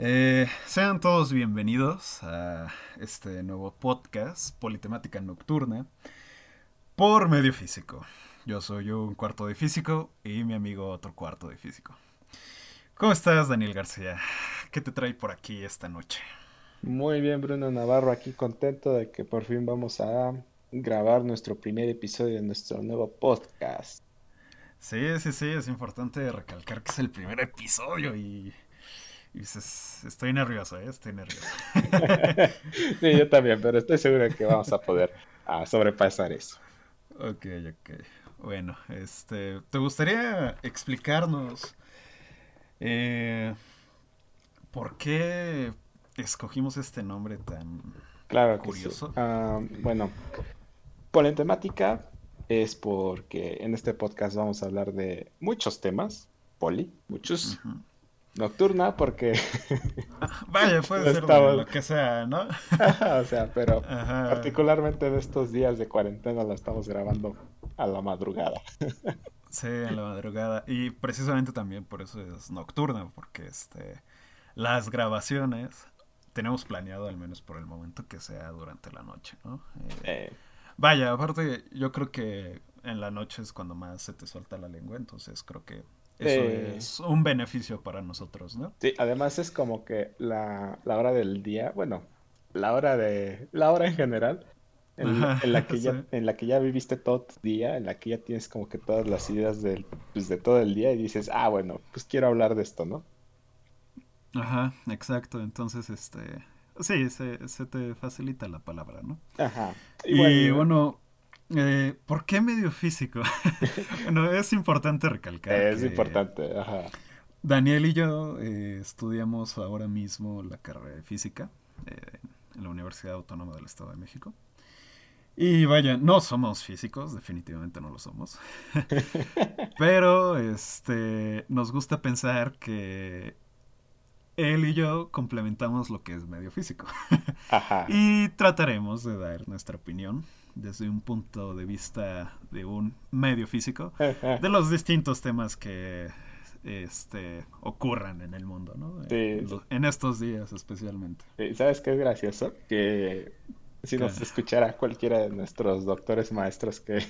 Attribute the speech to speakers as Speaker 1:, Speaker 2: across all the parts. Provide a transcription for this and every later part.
Speaker 1: Eh, sean todos bienvenidos a este nuevo podcast, Politemática Nocturna, por medio físico. Yo soy un cuarto de físico y mi amigo otro cuarto de físico. ¿Cómo estás, Daniel García? ¿Qué te trae por aquí esta noche?
Speaker 2: Muy bien, Bruno Navarro, aquí contento de que por fin vamos a grabar nuestro primer episodio de nuestro nuevo podcast.
Speaker 1: Sí, sí, sí, es importante recalcar que es el primer episodio y y dices, estoy nervioso, ¿eh? estoy nervioso.
Speaker 2: sí, yo también, pero estoy seguro de que vamos a poder ah, sobrepasar eso.
Speaker 1: Ok, ok. Bueno, este, ¿te gustaría explicarnos eh, por qué escogimos este nombre tan
Speaker 2: claro curioso? Ah, bueno, temática es porque en este podcast vamos a hablar de muchos temas, poli, muchos. Nocturna porque...
Speaker 1: Vaya, puede ser lo que sea, ¿no?
Speaker 2: o sea, pero particularmente en estos días de cuarentena la estamos grabando a la madrugada.
Speaker 1: sí, a la madrugada. Y precisamente también por eso es nocturna, porque este las grabaciones tenemos planeado al menos por el momento que sea durante la noche, ¿no? Eh, vaya, aparte yo creo que en la noche es cuando más se te suelta la lengua, entonces creo que eso es un beneficio para nosotros, ¿no?
Speaker 2: Sí, además es como que la, hora del día, bueno, la hora de, la hora en general, en, la que ya, en la que ya viviste todo tu día, en la que ya tienes como que todas las ideas del, pues, de todo el día y dices, ah, bueno, pues quiero hablar de esto, ¿no?
Speaker 1: Ajá, exacto. Entonces, este, sí, se, se te facilita la palabra, ¿no?
Speaker 2: Ajá.
Speaker 1: Y, bueno eh, ¿Por qué medio físico? bueno, es importante recalcar.
Speaker 2: Es importante, ajá.
Speaker 1: Daniel y yo eh, estudiamos ahora mismo la carrera de física eh, en la Universidad Autónoma del Estado de México. Y vaya, no somos físicos, definitivamente no lo somos. Pero este nos gusta pensar que él y yo complementamos lo que es medio físico. Ajá. y trataremos de dar nuestra opinión desde un punto de vista de un medio físico de los distintos temas que este ocurran en el mundo, ¿no? En estos días especialmente.
Speaker 2: ¿Sabes qué es gracioso? Que si nos escuchara cualquiera de nuestros doctores maestros que,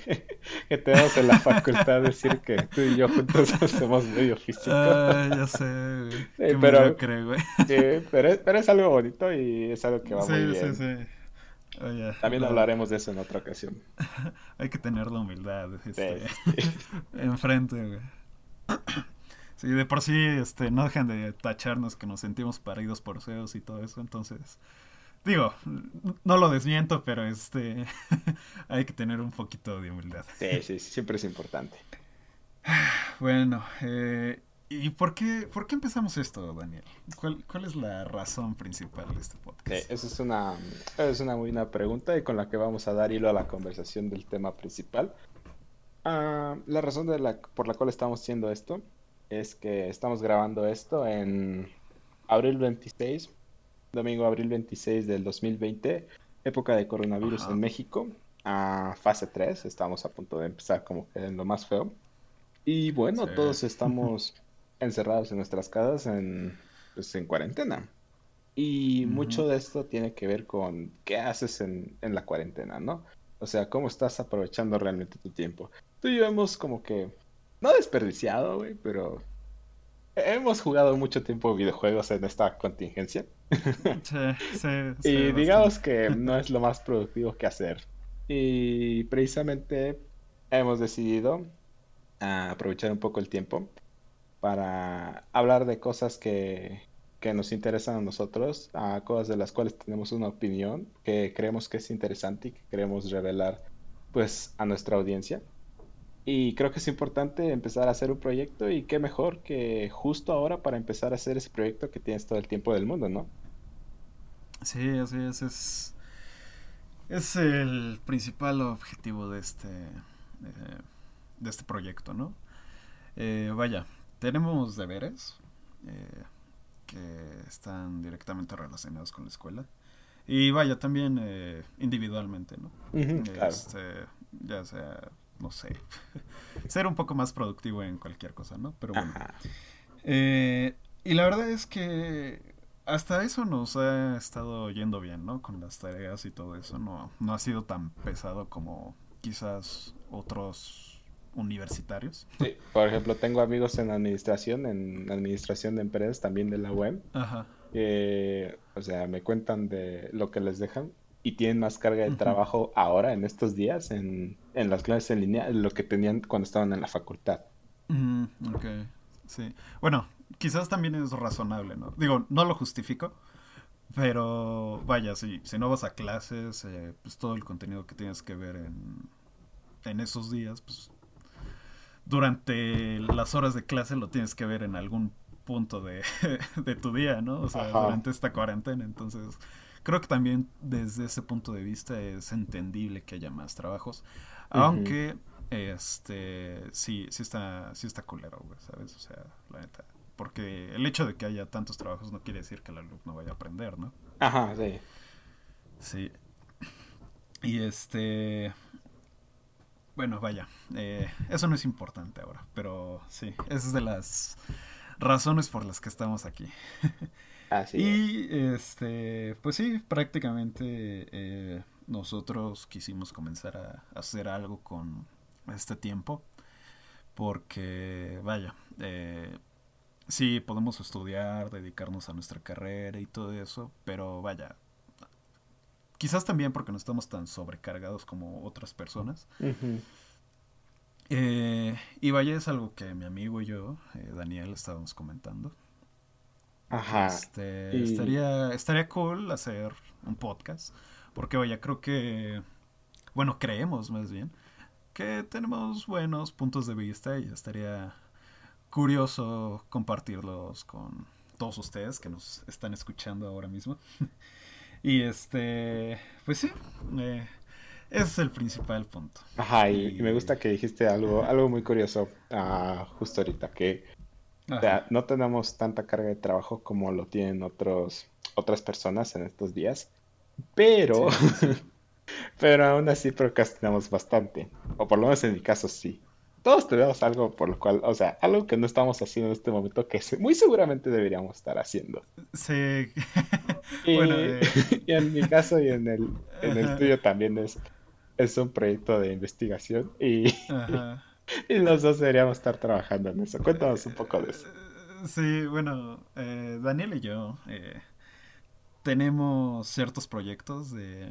Speaker 2: tenemos en la facultad decir que tú y yo juntos hacemos medio físico.
Speaker 1: Ah, ya sé, pero, creo,
Speaker 2: pero, pero, es algo bonito y es algo que va muy bien. Sí, sí. También hablaremos de eso en otra ocasión.
Speaker 1: Hay que tener la humildad este, enfrente, güey. Sí, de por sí, este, no dejen de tacharnos que nos sentimos paridos por Zeus y todo eso, entonces, digo, no lo desmiento, pero este, hay que tener un poquito de humildad.
Speaker 2: Sí, sí, siempre es importante.
Speaker 1: Bueno, eh, ¿Y por qué, por qué empezamos esto, Daniel? ¿Cuál, ¿Cuál, es la razón principal de este podcast?
Speaker 2: Eh, esa es una, es una muy buena pregunta y con la que vamos a dar hilo a la conversación del tema principal. Ah, la razón de la, por la cual estamos haciendo esto es que estamos grabando esto en abril 26, domingo abril 26 del 2020, época de coronavirus en México, a fase 3, estamos a punto de empezar como que en lo más feo. Y bueno, todos estamos encerrados en nuestras casas en, pues, en cuarentena. Y mucho de esto tiene que ver con qué haces en, en, la cuarentena, ¿no? O sea, cómo estás aprovechando realmente tu tiempo. Tú y yo hemos como que, no desperdiciado, güey, pero hemos jugado mucho tiempo videojuegos en esta contingencia.
Speaker 1: Sí, sí.
Speaker 2: y digamos que no es lo más productivo que hacer. Y precisamente hemos decidido aprovechar un poco el tiempo para hablar de cosas que, nos interesan a nosotros, a cosas de las cuales tenemos una opinión, que creemos que es interesante y que queremos revelar pues a nuestra audiencia. Y creo que es importante empezar a hacer un proyecto y qué mejor que justo ahora para empezar a hacer ese proyecto que tienes todo el tiempo del mundo, ¿no?
Speaker 1: Sí, así es. Es, es el principal objetivo de este, eh, de este proyecto, ¿no? Eh, vaya, tenemos deberes eh, que están directamente relacionados con la escuela. Y vaya, también eh, individualmente, ¿no? este, ya sea, no sé, ser un poco más productivo en cualquier cosa, ¿no? Pero bueno. Eh, y la verdad es que hasta eso nos ha estado yendo bien, ¿no? Con las tareas y todo eso. No, no ha sido tan pesado como quizás otros universitarios.
Speaker 2: Sí, por ejemplo, tengo amigos en administración, en administración de empresas, también de la web.
Speaker 1: Ajá.
Speaker 2: O sea, me cuentan de lo que les dejan y tienen más carga de trabajo ahora, en estos días, en, en las clases en línea, lo que tenían cuando estaban en la facultad.
Speaker 1: Mm, ok, sí. Bueno, quizás también es razonable, ¿no? Digo, no lo justifico, pero vaya, si, si no vas a clases, eh, pues todo el contenido que tienes que ver en, en esos días, pues durante las horas de clase lo tienes que ver en algún punto de, de tu día, ¿no? O sea, durante esta cuarentena. Entonces, creo que también desde ese punto de vista es entendible que haya más trabajos. Aunque, este, sí, sí está, sí está culero, güey, ¿sabes? O sea, la neta. Porque el hecho de que haya tantos trabajos no quiere decir que el alumno vaya a aprender, ¿no?
Speaker 2: Ajá, sí.
Speaker 1: Sí. Y este, bueno, vaya, eh, eso no es importante ahora, pero sí, esa es de las razones por las que estamos aquí.
Speaker 2: Así
Speaker 1: y este, pues sí, prácticamente eh, nosotros quisimos comenzar a hacer algo con este tiempo, porque vaya, eh, sí podemos estudiar, dedicarnos a nuestra carrera y todo eso, pero vaya, Quizás también porque no estamos tan sobrecargados como otras personas. Eh, y vaya, es algo que mi amigo y yo, eh, Daniel, estábamos comentando.
Speaker 2: Ajá.
Speaker 1: Este, estaría, estaría cool hacer un podcast. Porque, vaya, creo que. Bueno, creemos más bien que tenemos buenos puntos de vista y estaría curioso compartirlos con todos ustedes que nos están escuchando ahora mismo. Y este, pues sí, eh, ese es el principal punto.
Speaker 2: Ajá, y, me gusta que dijiste algo, algo muy curioso uh, justo ahorita, que no tenemos tanta carga de trabajo como lo tienen otros, otras personas en estos días, pero, pero aún así procrastinamos bastante, o por lo menos en mi caso sí todos tenemos algo por lo cual, o sea, algo que no estamos haciendo en este momento que muy seguramente deberíamos estar haciendo.
Speaker 1: Sí.
Speaker 2: y, bueno, eh. y en mi caso y en el, en el tuyo también es, es un proyecto de investigación y, y los dos deberíamos estar trabajando en eso. Cuéntanos un poco de eso.
Speaker 1: Sí, bueno, eh, Daniel y yo eh, tenemos ciertos proyectos de,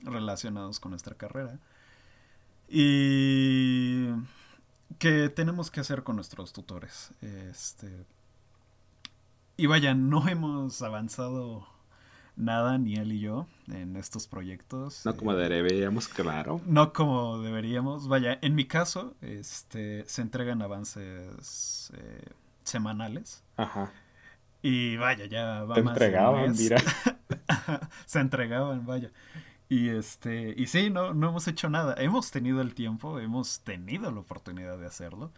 Speaker 1: relacionados con nuestra carrera. Y que tenemos que hacer con nuestros tutores. Este. Y vaya, no hemos avanzado nada, ni él y yo, en estos proyectos.
Speaker 2: No como eh, deberíamos, claro.
Speaker 1: No como deberíamos. Vaya, en mi caso, este, se entregan avances eh, semanales.
Speaker 2: Ajá.
Speaker 1: Y vaya, ya
Speaker 2: va Se entregaban, mira.
Speaker 1: se entregaban, vaya. Y este, y sí, no, no hemos hecho nada. Hemos tenido el tiempo, hemos tenido la oportunidad de hacerlo,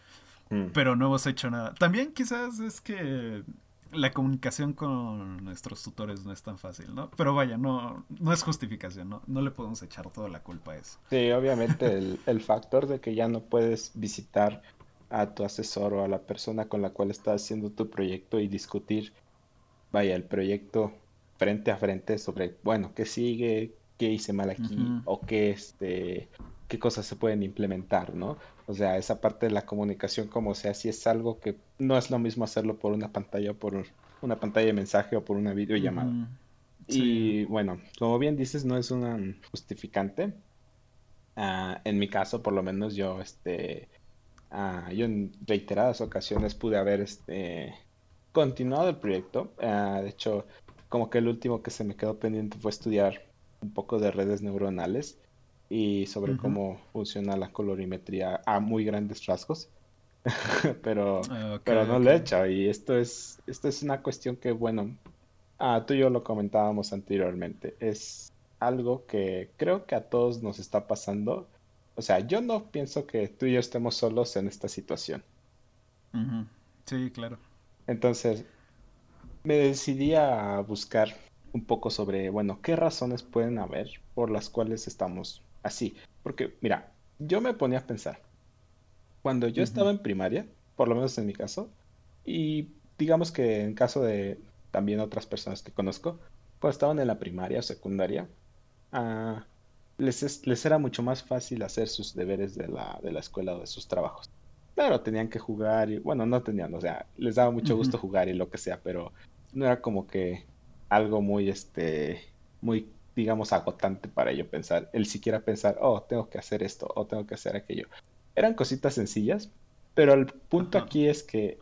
Speaker 1: mm. pero no hemos hecho nada. También quizás es que la comunicación con nuestros tutores no es tan fácil, ¿no? Pero vaya, no, no es justificación, ¿no? No le podemos echar toda la culpa a eso.
Speaker 2: Sí, obviamente el, el factor de que ya no puedes visitar a tu asesor o a la persona con la cual estás haciendo tu proyecto y discutir, vaya, el proyecto frente a frente sobre, bueno, qué sigue, qué hice mal aquí o qué, este, qué cosas se pueden implementar, ¿no? O sea, esa parte de la comunicación, como sea, si es algo que no es lo mismo hacerlo por una pantalla o por una pantalla de mensaje o por una videollamada. Y bueno, como bien dices, no es una justificante. Ah, en mi caso, por lo menos yo, este, uh, yo en reiteradas ocasiones pude haber, este, continuado el proyecto. Ah, de hecho, como que el último que se me quedó pendiente fue estudiar un poco de redes neuronales y sobre cómo funciona la colorimetría a muy grandes rasgos. pero, ah, pero no lo he hecho y esto es, esto es una cuestión que, bueno, ah, tú y yo lo comentábamos anteriormente. Es algo que creo que a todos nos está pasando. O sea, yo no pienso que tú y yo estemos solos en esta situación.
Speaker 1: Sí, claro.
Speaker 2: Entonces, me decidí a buscar un poco sobre, bueno, qué razones pueden haber por las cuales estamos así. Porque, mira, yo me ponía a pensar, cuando yo estaba en primaria, por lo menos en mi caso, y digamos que en caso de también otras personas que conozco, cuando estaban en la primaria o secundaria, ah, les, les era mucho más fácil hacer sus deberes de la, de la escuela o de sus trabajos. Claro, tenían que jugar y, bueno, no tenían, o sea, les daba mucho gusto jugar y lo que sea, pero no era como que algo muy, este, muy, digamos, agotante para ello pensar, el siquiera pensar, oh, tengo que hacer esto o tengo que hacer aquello. Eran cositas sencillas, pero el punto aquí es que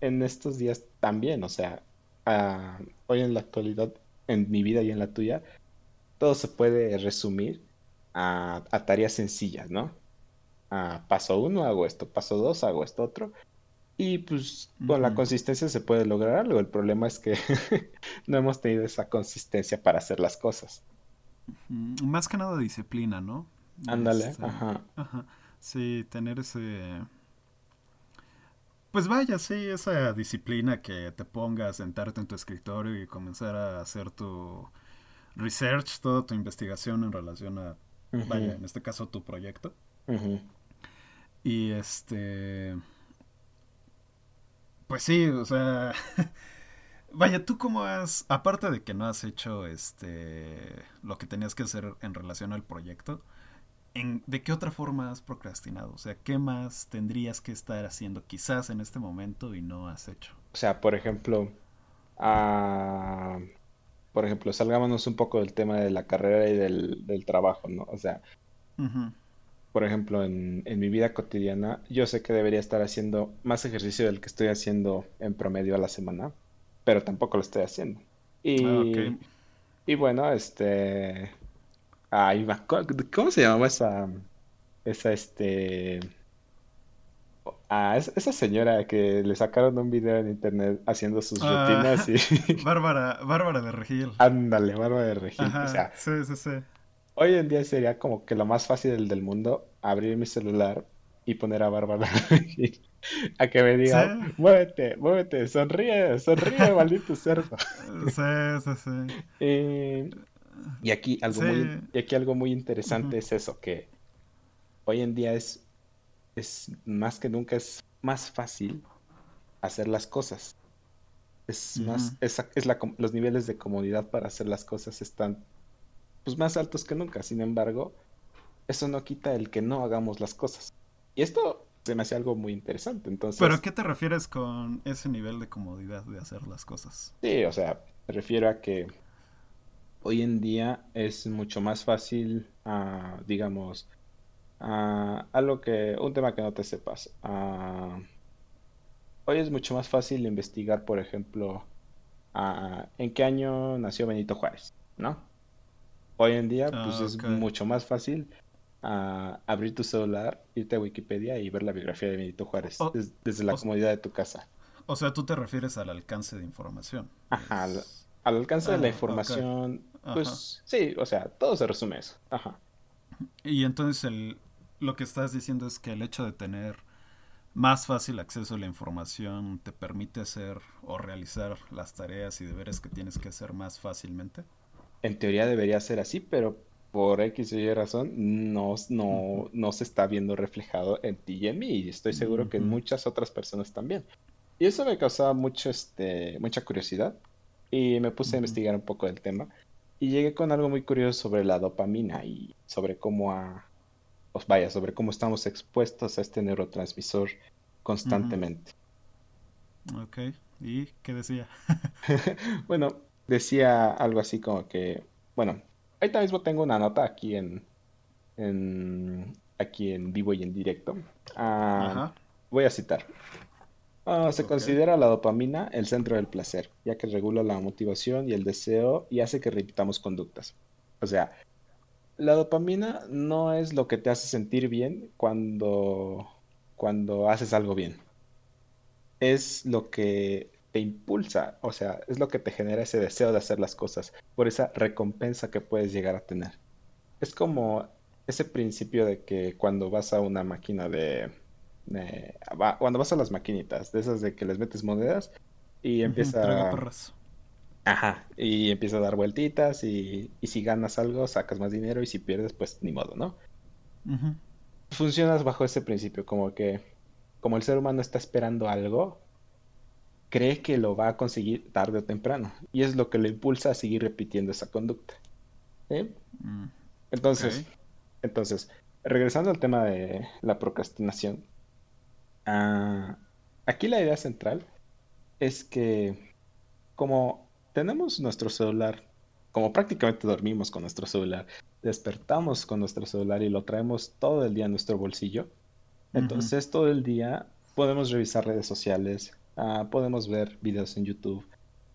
Speaker 2: en estos días también, o sea, ah, hoy en la actualidad, en mi vida y en la tuya, todo se puede resumir a, a tareas sencillas, ¿no? Paso uno hago esto, paso dos hago esto otro. Y pues con la consistencia se puede lograr algo. El problema es que no hemos tenido esa consistencia para hacer las cosas.
Speaker 1: Más que nada disciplina, ¿no?
Speaker 2: Ándale, este, ajá.
Speaker 1: Ajá. Sí, tener ese... Pues vaya, sí, esa disciplina que te ponga a sentarte en tu escritorio y comenzar a hacer tu research, toda tu investigación en relación a, vaya, en este caso tu proyecto. Y este. Pues sí, o sea. Vaya, tú cómo has, aparte de que no has hecho este lo que tenías que hacer en relación al proyecto, ¿en, ¿de qué otra forma has procrastinado? O sea, ¿qué más tendrías que estar haciendo quizás en este momento y no has hecho?
Speaker 2: O sea, por ejemplo, ah, por ejemplo, salgámonos un poco del tema de la carrera y del, trabajo, ¿no? O sea, por ejemplo, en, mi vida cotidiana, yo sé que debería estar haciendo más ejercicio del que estoy haciendo en promedio a la semana, pero tampoco lo estoy haciendo. Y, ah, y bueno, este... Ahí va. ¿Cómo se llamaba esa... Esa, este... Ah, esa señora que le sacaron un video en internet haciendo sus ah, rutinas y...
Speaker 1: Bárbara, Bárbara de Regil.
Speaker 2: Ándale, Bárbara de Regil. o sea,
Speaker 1: sí, sí, sí.
Speaker 2: Hoy en día sería como que lo más fácil del mundo abrir mi celular y poner a Bárbara a que me diga, muévete, muévete, sonríe, sonríe, maldito cerdo.
Speaker 1: Sí, sí,
Speaker 2: sí. y, aquí algo muy, y aquí algo muy interesante es eso, que hoy en día es, es más que nunca es más fácil hacer las cosas. Es más, es, es la, los niveles de comodidad para hacer las cosas están pues más altos que nunca. Sin embargo, eso no quita el que no hagamos las cosas. Y esto se me hace algo muy interesante. Entonces,
Speaker 1: ¿Pero qué te refieres con ese nivel de comodidad de hacer las cosas?
Speaker 2: Sí, o sea, me refiero a que hoy en día es mucho más fácil, uh, digamos, uh, algo que, un tema que no te sepas. Uh, hoy es mucho más fácil investigar, por ejemplo, en qué año nació Benito Juárez, ¿no? Hoy en día, pues es mucho más fácil ah, abrir tu celular, irte a Wikipedia y ver la biografía de Benito Juárez desde la comodidad de tu casa.
Speaker 1: O sea, tú te refieres al alcance de información.
Speaker 2: Ajá, al, alcance de la ah, información, pues sí, o sea, todo se resume eso. Ajá.
Speaker 1: Y entonces el, lo que estás diciendo es que el hecho de tener más fácil acceso a la información te permite hacer o realizar las tareas y deberes que tienes que hacer más fácilmente
Speaker 2: en teoría debería ser así, pero por X Y razón no, no, no se está viendo reflejado en ti y en mí. Y estoy seguro que en muchas otras personas también. Y eso me causaba mucho, este, mucha curiosidad. Y me puse a investigar un poco del tema. Y llegué con algo muy curioso sobre la dopamina y sobre cómo a, pues vaya, sobre cómo estamos expuestos a este neurotransmisor constantemente.
Speaker 1: Ok, ¿y qué decía?
Speaker 2: bueno, decía algo así como que, bueno, ahorita mismo tengo una nota aquí en, en aquí en vivo y en directo. Ah, voy a citar. Ah, se considera la dopamina el centro del placer, ya que regula la motivación y el deseo y hace que repitamos conductas. O sea, la dopamina no es lo que te hace sentir bien cuando, cuando haces algo bien. Es lo que te impulsa, o sea, es lo que te genera ese deseo de hacer las cosas, por esa recompensa que puedes llegar a tener. Es como ese principio de que cuando vas a una máquina de... cuando vas a las maquinitas, de esas de que les metes monedas y empieza... Ajá, y empieza a dar vueltitas y, y, si ganas algo sacas más dinero y si pierdes pues ni modo, ¿no? Funcionas bajo ese principio, como que como el ser humano está esperando algo, cree que lo va a conseguir tarde o temprano. Y es lo que lo impulsa a seguir repitiendo esa conducta. Mm, entonces, entonces, regresando al tema de la procrastinación, ah, aquí la idea central es que como tenemos nuestro celular, como prácticamente dormimos con nuestro celular, despertamos con nuestro celular y lo traemos todo el día en nuestro bolsillo, entonces todo el día podemos revisar redes sociales, ah, podemos ver videos en YouTube,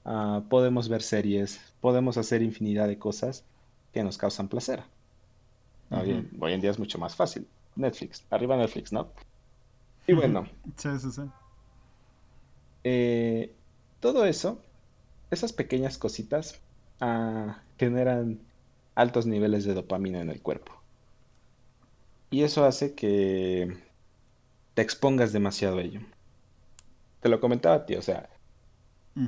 Speaker 2: ah, podemos ver series, podemos hacer infinidad de cosas que nos causan placer. hoy, en, día es mucho más fácil. Netflix, arriba Netflix, ¿no? Y bueno.
Speaker 1: Sí, sí, sí.
Speaker 2: Eh, todo eso, esas pequeñas cositas, ah, generan altos niveles de dopamina en el cuerpo. Y eso hace que te expongas demasiado a ello. Te lo comentaba a ti, o sea,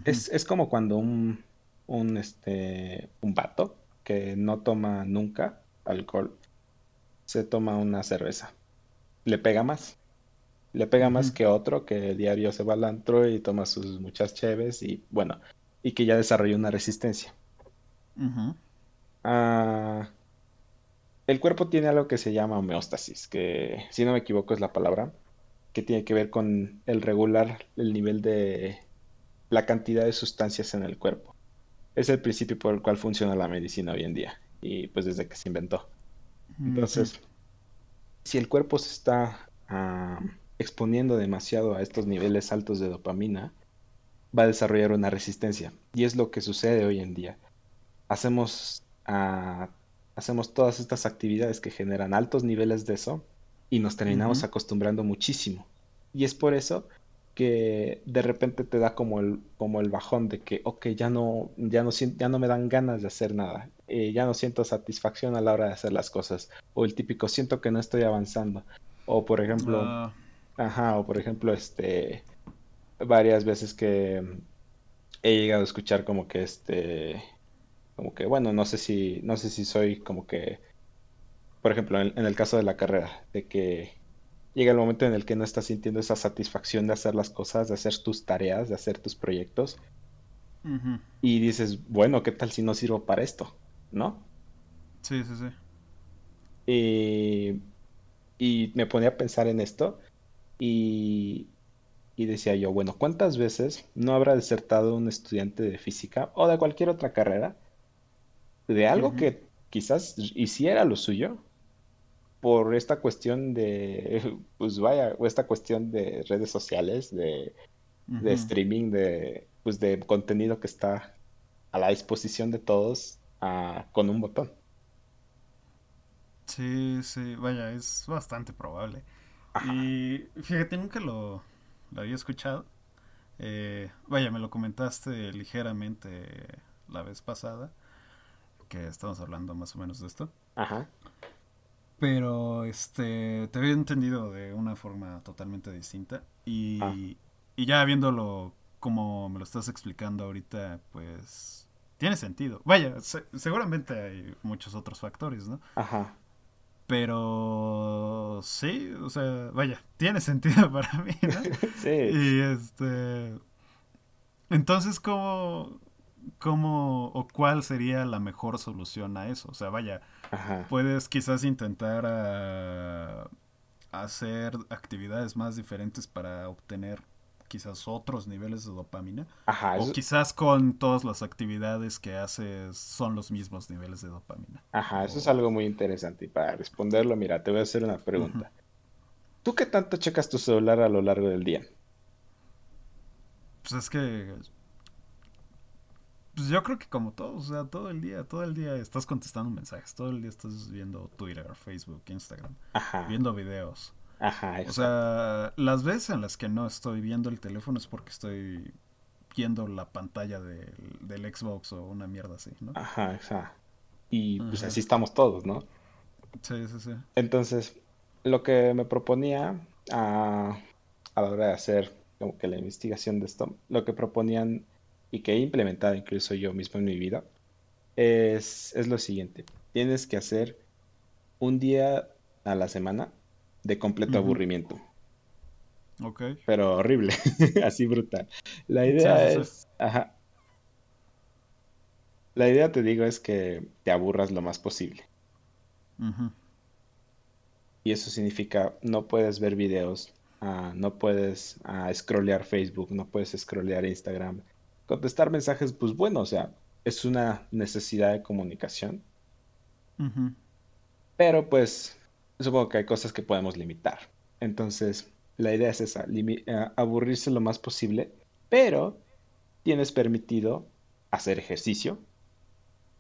Speaker 2: es, como cuando un, un, este, un vato que no toma nunca alcohol se toma una cerveza. Le pega más. Le pega más que otro que diario se va al antro y toma sus muchas cheves y bueno, y que ya desarrolló una resistencia. Ah, el cuerpo tiene algo que se llama homeostasis, que si no me equivoco es la palabra, que tiene que ver con el regular el nivel de la cantidad de sustancias en el cuerpo. Es el principio por el cual funciona la medicina hoy en día y pues desde que se inventó. Entonces, si el cuerpo se está ah, exponiendo demasiado a estos niveles altos de dopamina, va a desarrollar una resistencia. Y es lo que sucede hoy en día. Hacemos, ah, hacemos todas estas actividades que generan altos niveles de eso y nos terminamos acostumbrando muchísimo. Y es por eso que de repente te da como el, como el bajón de que, ok, ya no, ya no, ya no me dan ganas de hacer nada, eh, ya no siento satisfacción a la hora de hacer las cosas, o el típico, siento que no estoy avanzando, o por ejemplo, ah. Ajá, o por ejemplo, este, varias veces que he llegado a escuchar como que este, como que, bueno, no sé si, no sé si soy como que, por ejemplo, en, el caso de la carrera, de que llega el momento en el que no estás sintiendo esa satisfacción de hacer las cosas, de hacer tus tareas, de hacer tus proyectos, y dices, bueno, ¿qué tal si no sirvo para esto? ¿No?
Speaker 1: Sí, sí, sí.
Speaker 2: Y, y me ponía a pensar en esto y, decía yo, bueno, ¿cuántas veces no habrá desertado un estudiante de física o de cualquier otra carrera de algo que quizás hiciera lo suyo por esta cuestión de, pues vaya, esta cuestión de redes sociales, de, streaming, de, pues de contenido que está a la disposición de todos ah, con un botón.
Speaker 1: Sí, sí, vaya, es bastante probable. Y fíjate, nunca lo, había escuchado. Eh, vaya, me lo comentaste ligeramente la vez pasada, que estamos hablando más o menos de esto.
Speaker 2: Ajá.
Speaker 1: Pero este te había entendido de una forma totalmente distinta. Y, ah. y ya viéndolo como me lo estás explicando ahorita, pues tiene sentido. Vaya, seguramente hay muchos otros factores, ¿no?
Speaker 2: Ajá.
Speaker 1: Pero sí, o sea, vaya, tiene sentido para mí, ¿no?
Speaker 2: sí.
Speaker 1: Y este. Entonces, ¿cómo, ¿cómo o cuál sería la mejor solución a eso? O sea, vaya, puedes quizás intentar ah, hacer actividades más diferentes para obtener quizás otros niveles de dopamina. o quizás con todas las actividades que haces son los mismos niveles de dopamina.
Speaker 2: Ajá, eso es algo muy interesante. Y para responderlo, mira, te voy a hacer una pregunta. ¿Tú qué tanto checas tu celular a lo largo del día?
Speaker 1: Pues es que pues yo creo que como todos, o sea, todo el día, todo el día estás contestando mensajes, todo el día estás viendo Twitter, Facebook, Instagram, viendo videos.
Speaker 2: Ajá,
Speaker 1: O sea, las veces en las que no estoy viendo el teléfono es porque estoy viendo la pantalla del, Xbox o una mierda así, ¿no?
Speaker 2: Ajá, exacto. Y pues así estamos todos, ¿no?
Speaker 1: Sí, sí, sí.
Speaker 2: Entonces, lo que me proponía a, a la hora de hacer como que la investigación de esto, lo que proponían y que he implementado incluso yo mismo en mi vida, es, es lo siguiente. Tienes que hacer un día a la semana de completo aburrimiento.
Speaker 1: Ok.
Speaker 2: Pero horrible, así brutal. La idea es... Ajá. La idea, te digo, es que te aburras lo más posible. Y eso significa no puedes ver videos, ah, no puedes uh, scrollear Facebook, no puedes scrollear Instagram. Contestar mensajes, pues bueno, o sea, es una necesidad de comunicación. Pero pues supongo que hay cosas que podemos limitar. Entonces, la idea es esa, uh, aburrirse lo más posible, pero tienes permitido hacer ejercicio,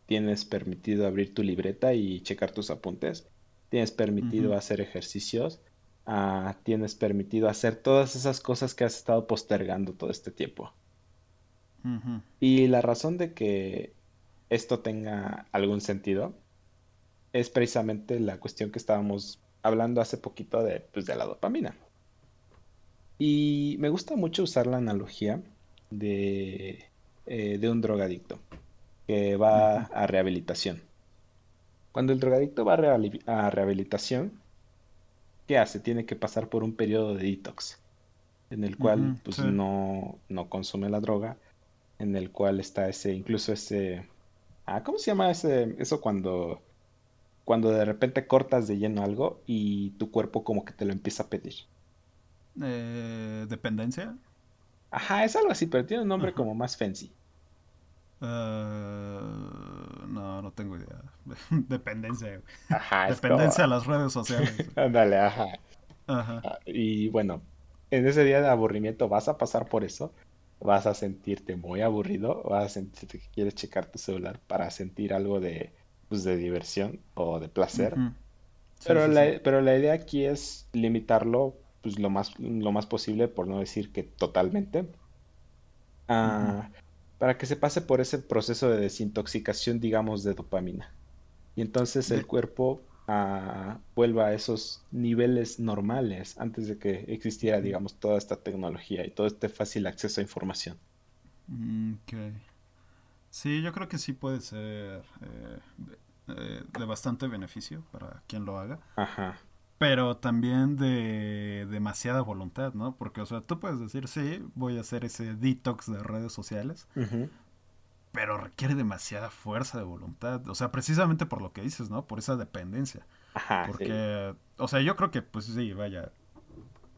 Speaker 2: tienes permitido abrir tu libreta y checar tus apuntes, tienes permitido hacer ejercicios, uh, tienes permitido hacer todas esas cosas que has estado postergando todo este tiempo. Y la razón de que esto tenga algún sentido es precisamente la cuestión que estábamos hablando hace poquito de, pues, de la dopamina. Y me gusta mucho usar la analogía de, eh, de un drogadicto que va a rehabilitación. Cuando el drogadicto va a, rehabilitación, ¿qué hace? Tiene que pasar por un periodo de detox, en el cual pues, no, no consume la droga, en el cual está ese, incluso ese, ah, ¿cómo se llama ese, eso cuando cuando de repente cortas de lleno algo y tu cuerpo como que te lo empieza a pedir.
Speaker 1: Eh, ¿Dependencia?
Speaker 2: Ajá, es algo así, pero tiene un nombre como más fancy.
Speaker 1: Eh, no, no tengo idea. Dependencia. Ajá, Dependencia a las redes sociales.
Speaker 2: Ándale, ajá. Ajá. Ah, y bueno, en ese día de aburrimiento vas a pasar por eso. Vas a sentirte muy aburrido. Vas a sentirte que quieres checar tu celular para sentir algo de pues, de diversión o de placer. pero, la, pero la idea aquí es limitarlo pues, lo, más, lo más posible, por no decir que totalmente, ah, para que se pase por ese proceso de desintoxicación, digamos, de dopamina. Y entonces el cuerpo vuelva a esos niveles normales antes de que existiera, digamos, toda esta tecnología y todo este fácil acceso a información.
Speaker 1: Mm, okay. Sí, yo creo que sí puede ser eh, eh, de, bastante beneficio para quien lo haga. Ajá. Pero también de demasiada voluntad, ¿no? Porque, o sea, tú puedes decir, sí, voy a hacer ese detox de redes sociales. Pero requiere demasiada fuerza de voluntad. O sea, precisamente por lo que dices, ¿no? Por esa dependencia. Ajá, Porque, o sea, yo creo que, pues sí, vaya,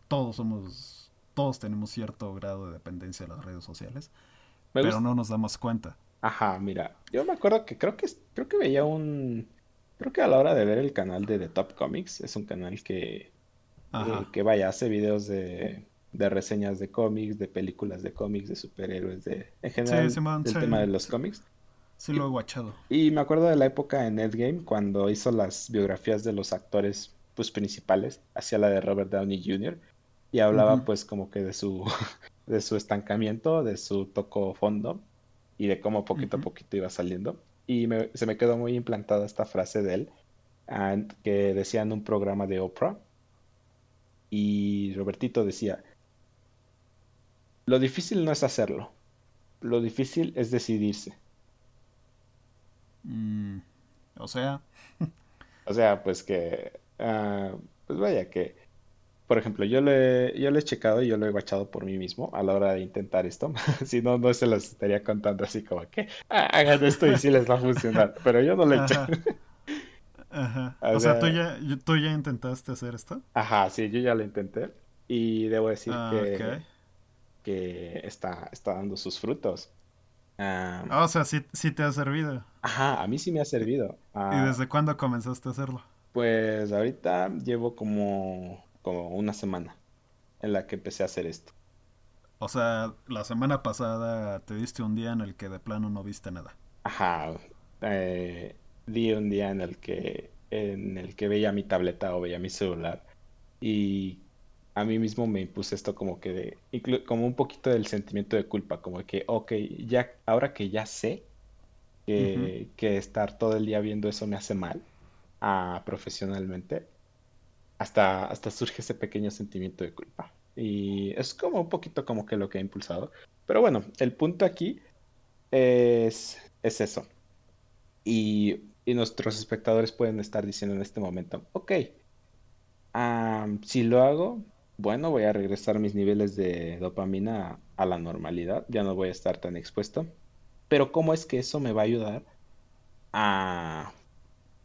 Speaker 1: todos somos, todos tenemos cierto grado de dependencia de las redes sociales. pero no nos damos cuenta.
Speaker 2: Ajá, mira, yo me acuerdo que creo que creo que veía un creo que a la hora de ver el canal de The Top Comics, es un canal que eh, que vaya, hace videos de, de reseñas de cómics, de películas de cómics, de superhéroes, de en general el tema de los cómics.
Speaker 1: Sí lo he guachado.
Speaker 2: Y me acuerdo de la época en Endgame cuando hizo las biografías de los actores pues principales, hacía la de Robert Downey Jr. y hablaba pues como que de su de su estancamiento, de su toco fondo y de cómo poquito a poquito iba saliendo. Y se me quedó muy implantada esta frase de él, que decía en un programa de Oprah. Y Robertito decía, lo difícil no es hacerlo, lo difícil es decidirse.
Speaker 1: Mm, o sea.
Speaker 2: o sea, pues que, ah, pues vaya, que por ejemplo, yo lo, he, yo lo he checado y yo lo he bachado por mí mismo a la hora de intentar esto. si no, no se los estaría contando así como que ah, hagan esto y sí les va a funcionar. Pero yo no lo he hecho.
Speaker 1: Ajá. O, sea, ¿tú, ya, ¿tú ya intentaste hacer esto?
Speaker 2: Ajá, sí, yo ya lo intenté. Y debo decir ah, que, que está, está dando sus frutos.
Speaker 1: Ah, o sea, sí, sí, te ha servido.
Speaker 2: Ajá, a mí sí me ha servido.
Speaker 1: ¿Y desde cuándo comenzaste a hacerlo?
Speaker 2: Pues ahorita llevo como como una semana en la que empecé a hacer esto.
Speaker 1: O sea, la semana pasada te diste un día en el que de plano no viste nada.
Speaker 2: Ajá. Eh, di un día en el que en el que veía mi tableta o veía mi celular y a mí mismo me impuse esto como que de, como un poquito del sentimiento de culpa, como que, ok, ya, ahora que ya sé que, que estar todo el día viendo eso me hace mal a, profesionalmente, hasta, hasta surge ese pequeño sentimiento de culpa. Y es como un poquito como que lo que ha impulsado. Pero bueno, el punto aquí es, es eso. Y, nuestros espectadores pueden estar diciendo en este momento, ok, si lo hago, bueno, voy a regresar mis niveles de dopamina a, la normalidad, ya no voy a estar tan expuesto. Pero ¿cómo es que eso me va a ayudar a,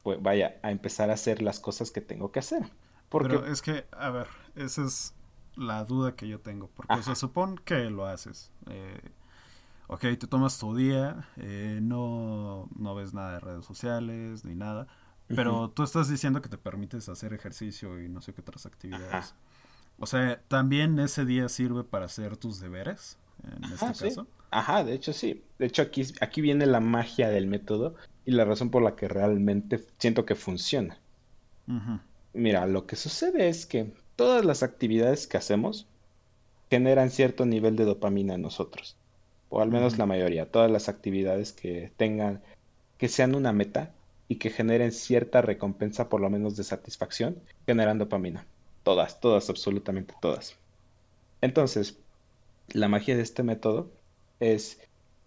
Speaker 2: pues vaya, a empezar a hacer las cosas que tengo que hacer?
Speaker 1: Porque... Pero es que, a ver, esa es la duda que yo tengo, porque se supone que lo haces. Eh, ok, te tomas tu día, eh, no, no ves nada de redes sociales ni nada, pero tú estás diciendo que te permites hacer ejercicio y no sé qué otras actividades. O sea, ¿también ese día sirve para hacer tus deberes? En este caso.
Speaker 2: Ajá, de hecho sí. De hecho aquí, aquí viene la magia del método y la razón por la que realmente siento que funciona. Mira, lo que sucede es que todas las actividades que hacemos generan cierto nivel de dopamina en nosotros. O al menos la mayoría. Todas las actividades que tengan, que sean una meta y que generen cierta recompensa, por lo menos de satisfacción, generan dopamina. Todas, todas, absolutamente todas. Entonces, la magia de este método es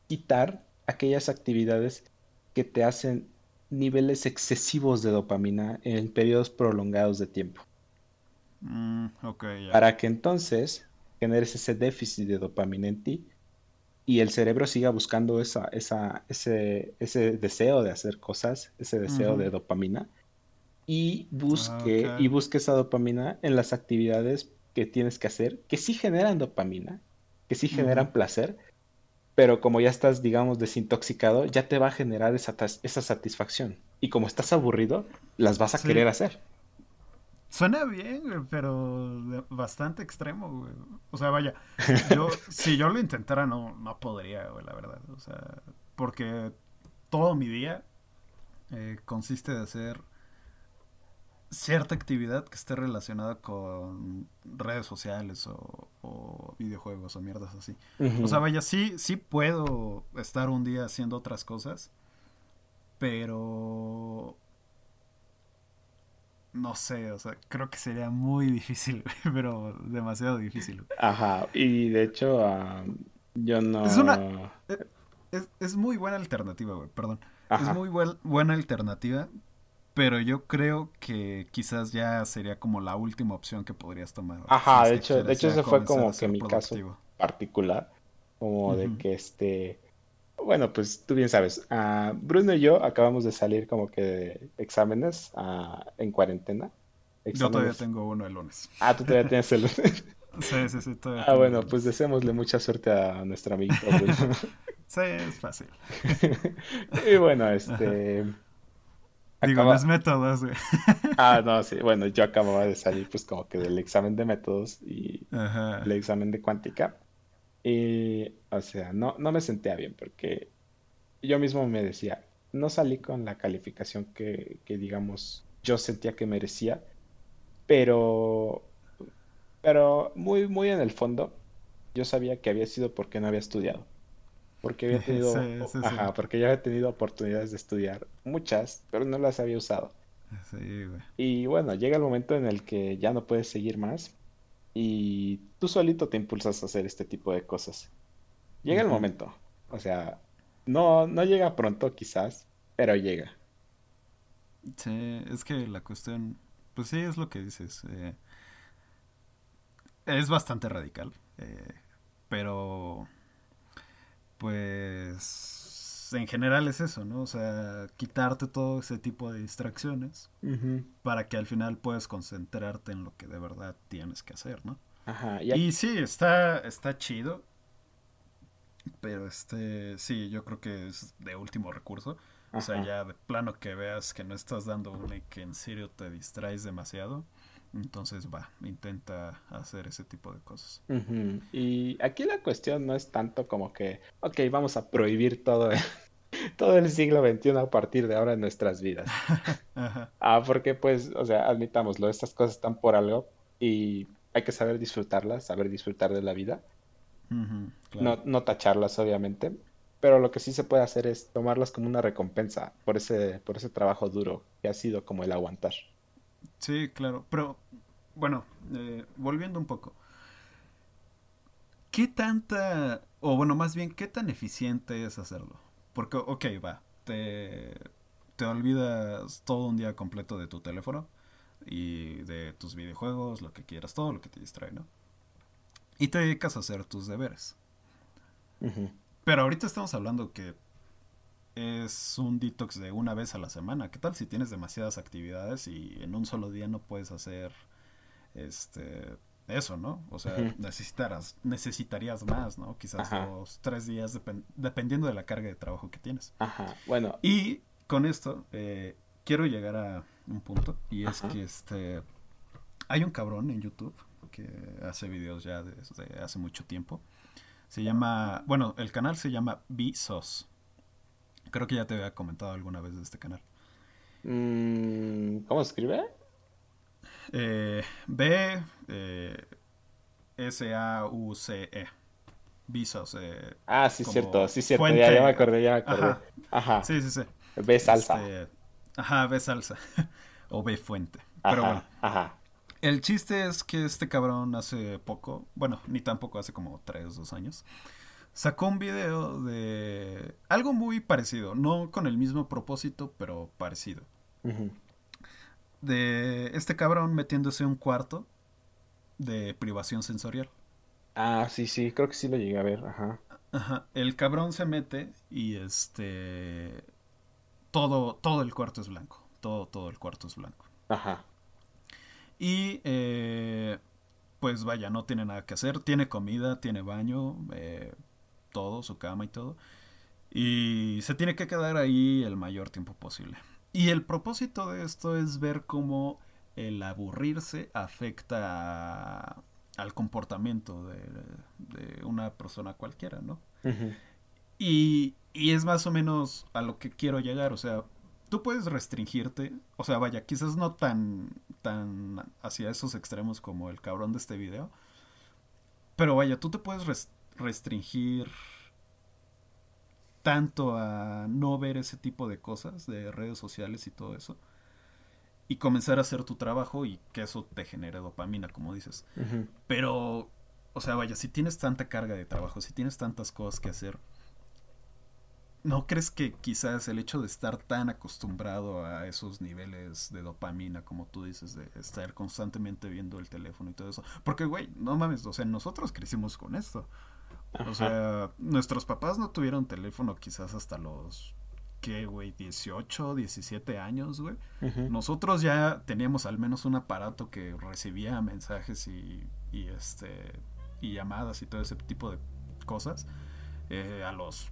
Speaker 2: quitar aquellas actividades que te hacen niveles excesivos de dopamina en periodos prolongados de tiempo.
Speaker 1: Mm,
Speaker 2: Para que entonces generes ese déficit de dopamina en ti y el cerebro siga buscando esa, esa, ese, ese deseo de hacer cosas, ese deseo de dopamina, y busque, y busque esa dopamina en las actividades que tienes que hacer, que sí generan dopamina, que sí generan placer, pero como ya estás, digamos, desintoxicado, ya te va a generar esa, esa satisfacción. Y como estás aburrido, las vas a querer hacer.
Speaker 1: Suena bien, pero bastante extremo, güey. O sea, vaya, yo, si yo lo intentara, no, no podría, güey, la verdad. O sea, porque todo mi día eh, consiste de hacer cierta actividad que esté relacionada con redes sociales o, videojuegos o mierdas así. O sea, vaya, sí, sí puedo estar un día haciendo otras cosas, pero no sé, o sea, creo que sería muy difícil, pero demasiado difícil.
Speaker 2: Ajá, y de hecho, yo no...
Speaker 1: Es una... Es, es muy buena alternativa, güey, perdón. Es muy buena alternativa, pero yo creo que quizás ya sería como la última opción que podrías tomar.
Speaker 2: Ajá, de hecho, de hecho ese fue como que mi caso particular, como de que este, bueno, pues tú bien sabes, uh, Bruno y yo acabamos de salir como que de exámenes uh, en cuarentena.
Speaker 1: Yo todavía tengo uno el lunes.
Speaker 2: Ah, tú todavía tienes el lunes.
Speaker 1: sí, sí, sí,
Speaker 2: todavía. Ah, bueno, pues deseémosle mucha suerte a nuestra amiguito Bruno.
Speaker 1: sí, es fácil.
Speaker 2: y bueno, este...
Speaker 1: Digo, los métodos, güey.
Speaker 2: ah, no, sí. Bueno, yo acababa de salir, pues, como que del examen de métodos y el examen de cuántica. Y, o sea, no, no me sentía bien porque yo mismo me decía, no salí con la calificación que, que digamos, yo sentía que merecía, pero, pero muy, muy en el fondo, yo sabía que había sido porque no había estudiado porque había tenido, ajá, porque ya había tenido oportunidades de estudiar, muchas, pero no las había usado. Y bueno, llega el momento en el que ya no puedes seguir más y tú solito te impulsas a hacer este tipo de cosas. Llega el momento, o sea, no, no llega pronto quizás, pero llega.
Speaker 1: Sí, es que la cuestión, pues sí, es lo que dices. Eh, es bastante radical, eh, pero pues en general es eso, ¿no? O sea, quitarte todo ese tipo de distracciones para que al final puedas concentrarte en lo que de verdad tienes que hacer, ¿no?
Speaker 2: Ajá.
Speaker 1: Y, sí, está, está chido. Pero este, sí, yo creo que es de último recurso. O sea, ya de plano que veas que no estás dando una y que en serio te distraes demasiado entonces va, intenta hacer ese tipo de cosas.
Speaker 2: Y aquí la cuestión no es tanto como que, ok, vamos a prohibir todo el, todo el siglo XXI a partir de ahora en nuestras vidas. Ah, porque pues, o sea, admitámoslo, estas cosas están por algo y hay que saber disfrutarlas, saber disfrutar de la vida. no, no tacharlas, obviamente. Pero lo que sí se puede hacer es tomarlas como una recompensa por ese, por ese trabajo duro que ha sido como el aguantar.
Speaker 1: Sí, claro. Pero, bueno, eh, volviendo un poco. ¿Qué tanta, o bueno, más bien, qué tan eficiente es hacerlo? Porque, ok, va, te, te olvidas todo un día completo de tu teléfono y de tus videojuegos, lo que quieras, todo lo que te distrae, ¿no? Y te dedicas a hacer tus deberes. Pero ahorita estamos hablando que es un detox de una vez a la semana. ¿Qué tal si tienes demasiadas actividades y en un solo día no puedes hacer este eso, ¿no? O sea, necesitarás, necesitarías más, ¿no? Quizás dos, tres días, dependiendo de la carga de trabajo que tienes.
Speaker 2: Ajá, bueno.
Speaker 1: Y con esto, eh, quiero llegar a un punto, y es que este hay un cabrón en YouTube que hace videos ya desde hace mucho tiempo. Se llama, bueno, el canal se llama B-Sos. Creo que ya te había comentado alguna vez de este canal.
Speaker 2: Mm, ¿Cómo se escribe?
Speaker 1: Eh, B eh, S A U C E. Visos. Eh,
Speaker 2: ah, sí, cierto, sí, cierto. Ya, ya, me acordé, ya me acordé. Ajá.
Speaker 1: Sí, sí, sí.
Speaker 2: B salsa.
Speaker 1: Este, ajá, B salsa. o B fuente. Pero bueno.
Speaker 2: Ajá.
Speaker 1: El chiste es que este cabrón hace poco, bueno, ni tampoco hace como 3, 2 años, sacó un video de algo muy parecido, no con el mismo propósito, pero parecido. De este cabrón metiéndose un cuarto de privación sensorial.
Speaker 2: Ah, sí, sí, creo que sí lo llegué a ver, ajá.
Speaker 1: Ajá, el cabrón se mete y este todo todo el cuarto es blanco, todo todo el cuarto es blanco.
Speaker 2: Ajá.
Speaker 1: Y eh, pues vaya, no tiene nada que hacer, tiene comida, tiene baño, eh, todo, su cama y todo. Y se tiene que quedar ahí el mayor tiempo posible. Y el propósito de esto es ver cómo el aburrirse afecta al comportamiento de, una persona cualquiera, ¿no? y, y, es más o menos a lo que quiero llegar, o sea, tú puedes restringirte, o sea, vaya, quizás no tan, tan hacia esos extremos como el cabrón de este video, pero vaya, tú te puedes restringir tanto a no ver ese tipo de cosas de redes sociales y todo eso y comenzar a hacer tu trabajo y que eso te genere dopamina, como dices. Pero, o sea, vaya, si tienes tanta carga de trabajo, si tienes tantas cosas que hacer, ¿no crees que quizás el hecho de estar tan acostumbrado a esos niveles de dopamina, como tú dices, de estar constantemente viendo el teléfono y todo eso? Porque, güey, no mames, o sea, nosotros crecimos con esto. O sea, nuestros papás no tuvieron teléfono quizás hasta los, ¿qué, güey? 18, 17 años, güey. Nosotros ya teníamos al menos un aparato que recibía mensajes y, y, este, y llamadas y todo ese tipo de cosas eh, a los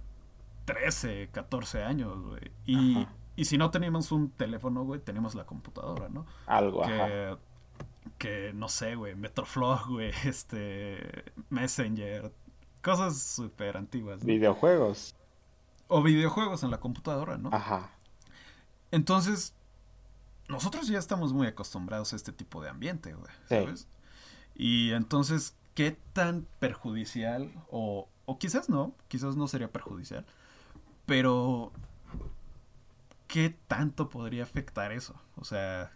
Speaker 1: 13, 14 años, güey. Y, y si no teníamos un teléfono, güey, teníamos la computadora, ¿no?
Speaker 2: Algo,
Speaker 1: que, que no sé, güey, Metroflog, güey, este, Messenger, Cosas súper antiguas.
Speaker 2: Videojuegos.
Speaker 1: O videojuegos en la computadora, ¿no?
Speaker 2: Ajá.
Speaker 1: Entonces, nosotros ya estamos muy acostumbrados a este tipo de ambiente, güey. ¿Sabes? Y entonces, ¿qué tan perjudicial o, o quizás no, quizás no sería perjudicial, pero ¿qué tanto podría afectar eso? O sea,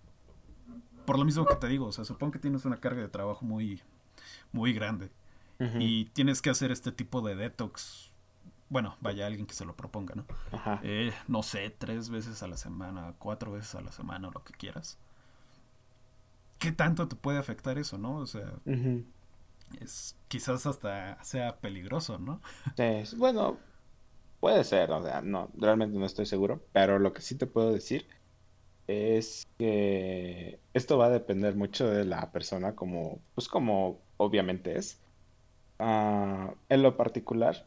Speaker 1: por lo mismo que te digo, o sea, supongo que tienes una carga de trabajo muy, muy grande y tienes que hacer este tipo de detox. Bueno, vaya alguien que se lo proponga, ¿no? Eh, no sé, tres veces a la semana, cuatro veces a la semana, o lo que quieras. ¿Qué tanto te puede afectar eso, no? O sea, es quizás hasta sea peligroso, ¿no?
Speaker 2: Sí, bueno, puede ser, o sea, no, realmente no estoy seguro, pero lo que sí te puedo decir es que esto va a depender mucho de la persona como, pues como obviamente es. Ah, en lo particular,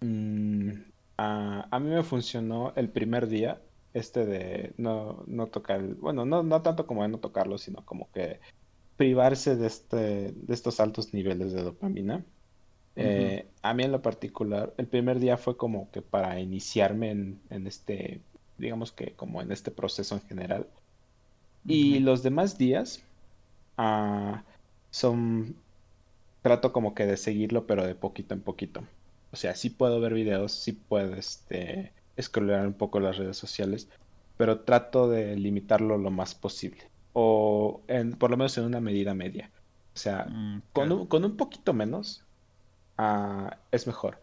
Speaker 2: mm, a mí me funcionó el primer día este de no, no tocar, bueno, no, no tanto como de no tocarlo, sino como que privarse de, este, de estos altos niveles de dopamina. Eh, a mí en lo particular, el primer día fue como que para iniciarme en, en este, digamos que como en este proceso en general. Y los demás días uh, son trato como que de seguirlo, pero de poquito en poquito. O sea, sí puedo ver videos, sí puedo este, scrollear un poco las redes sociales, pero trato de limitarlo lo más posible. O en, por lo menos en una medida media. O sea, mm, con, un, con, un, poquito menos ah, es mejor.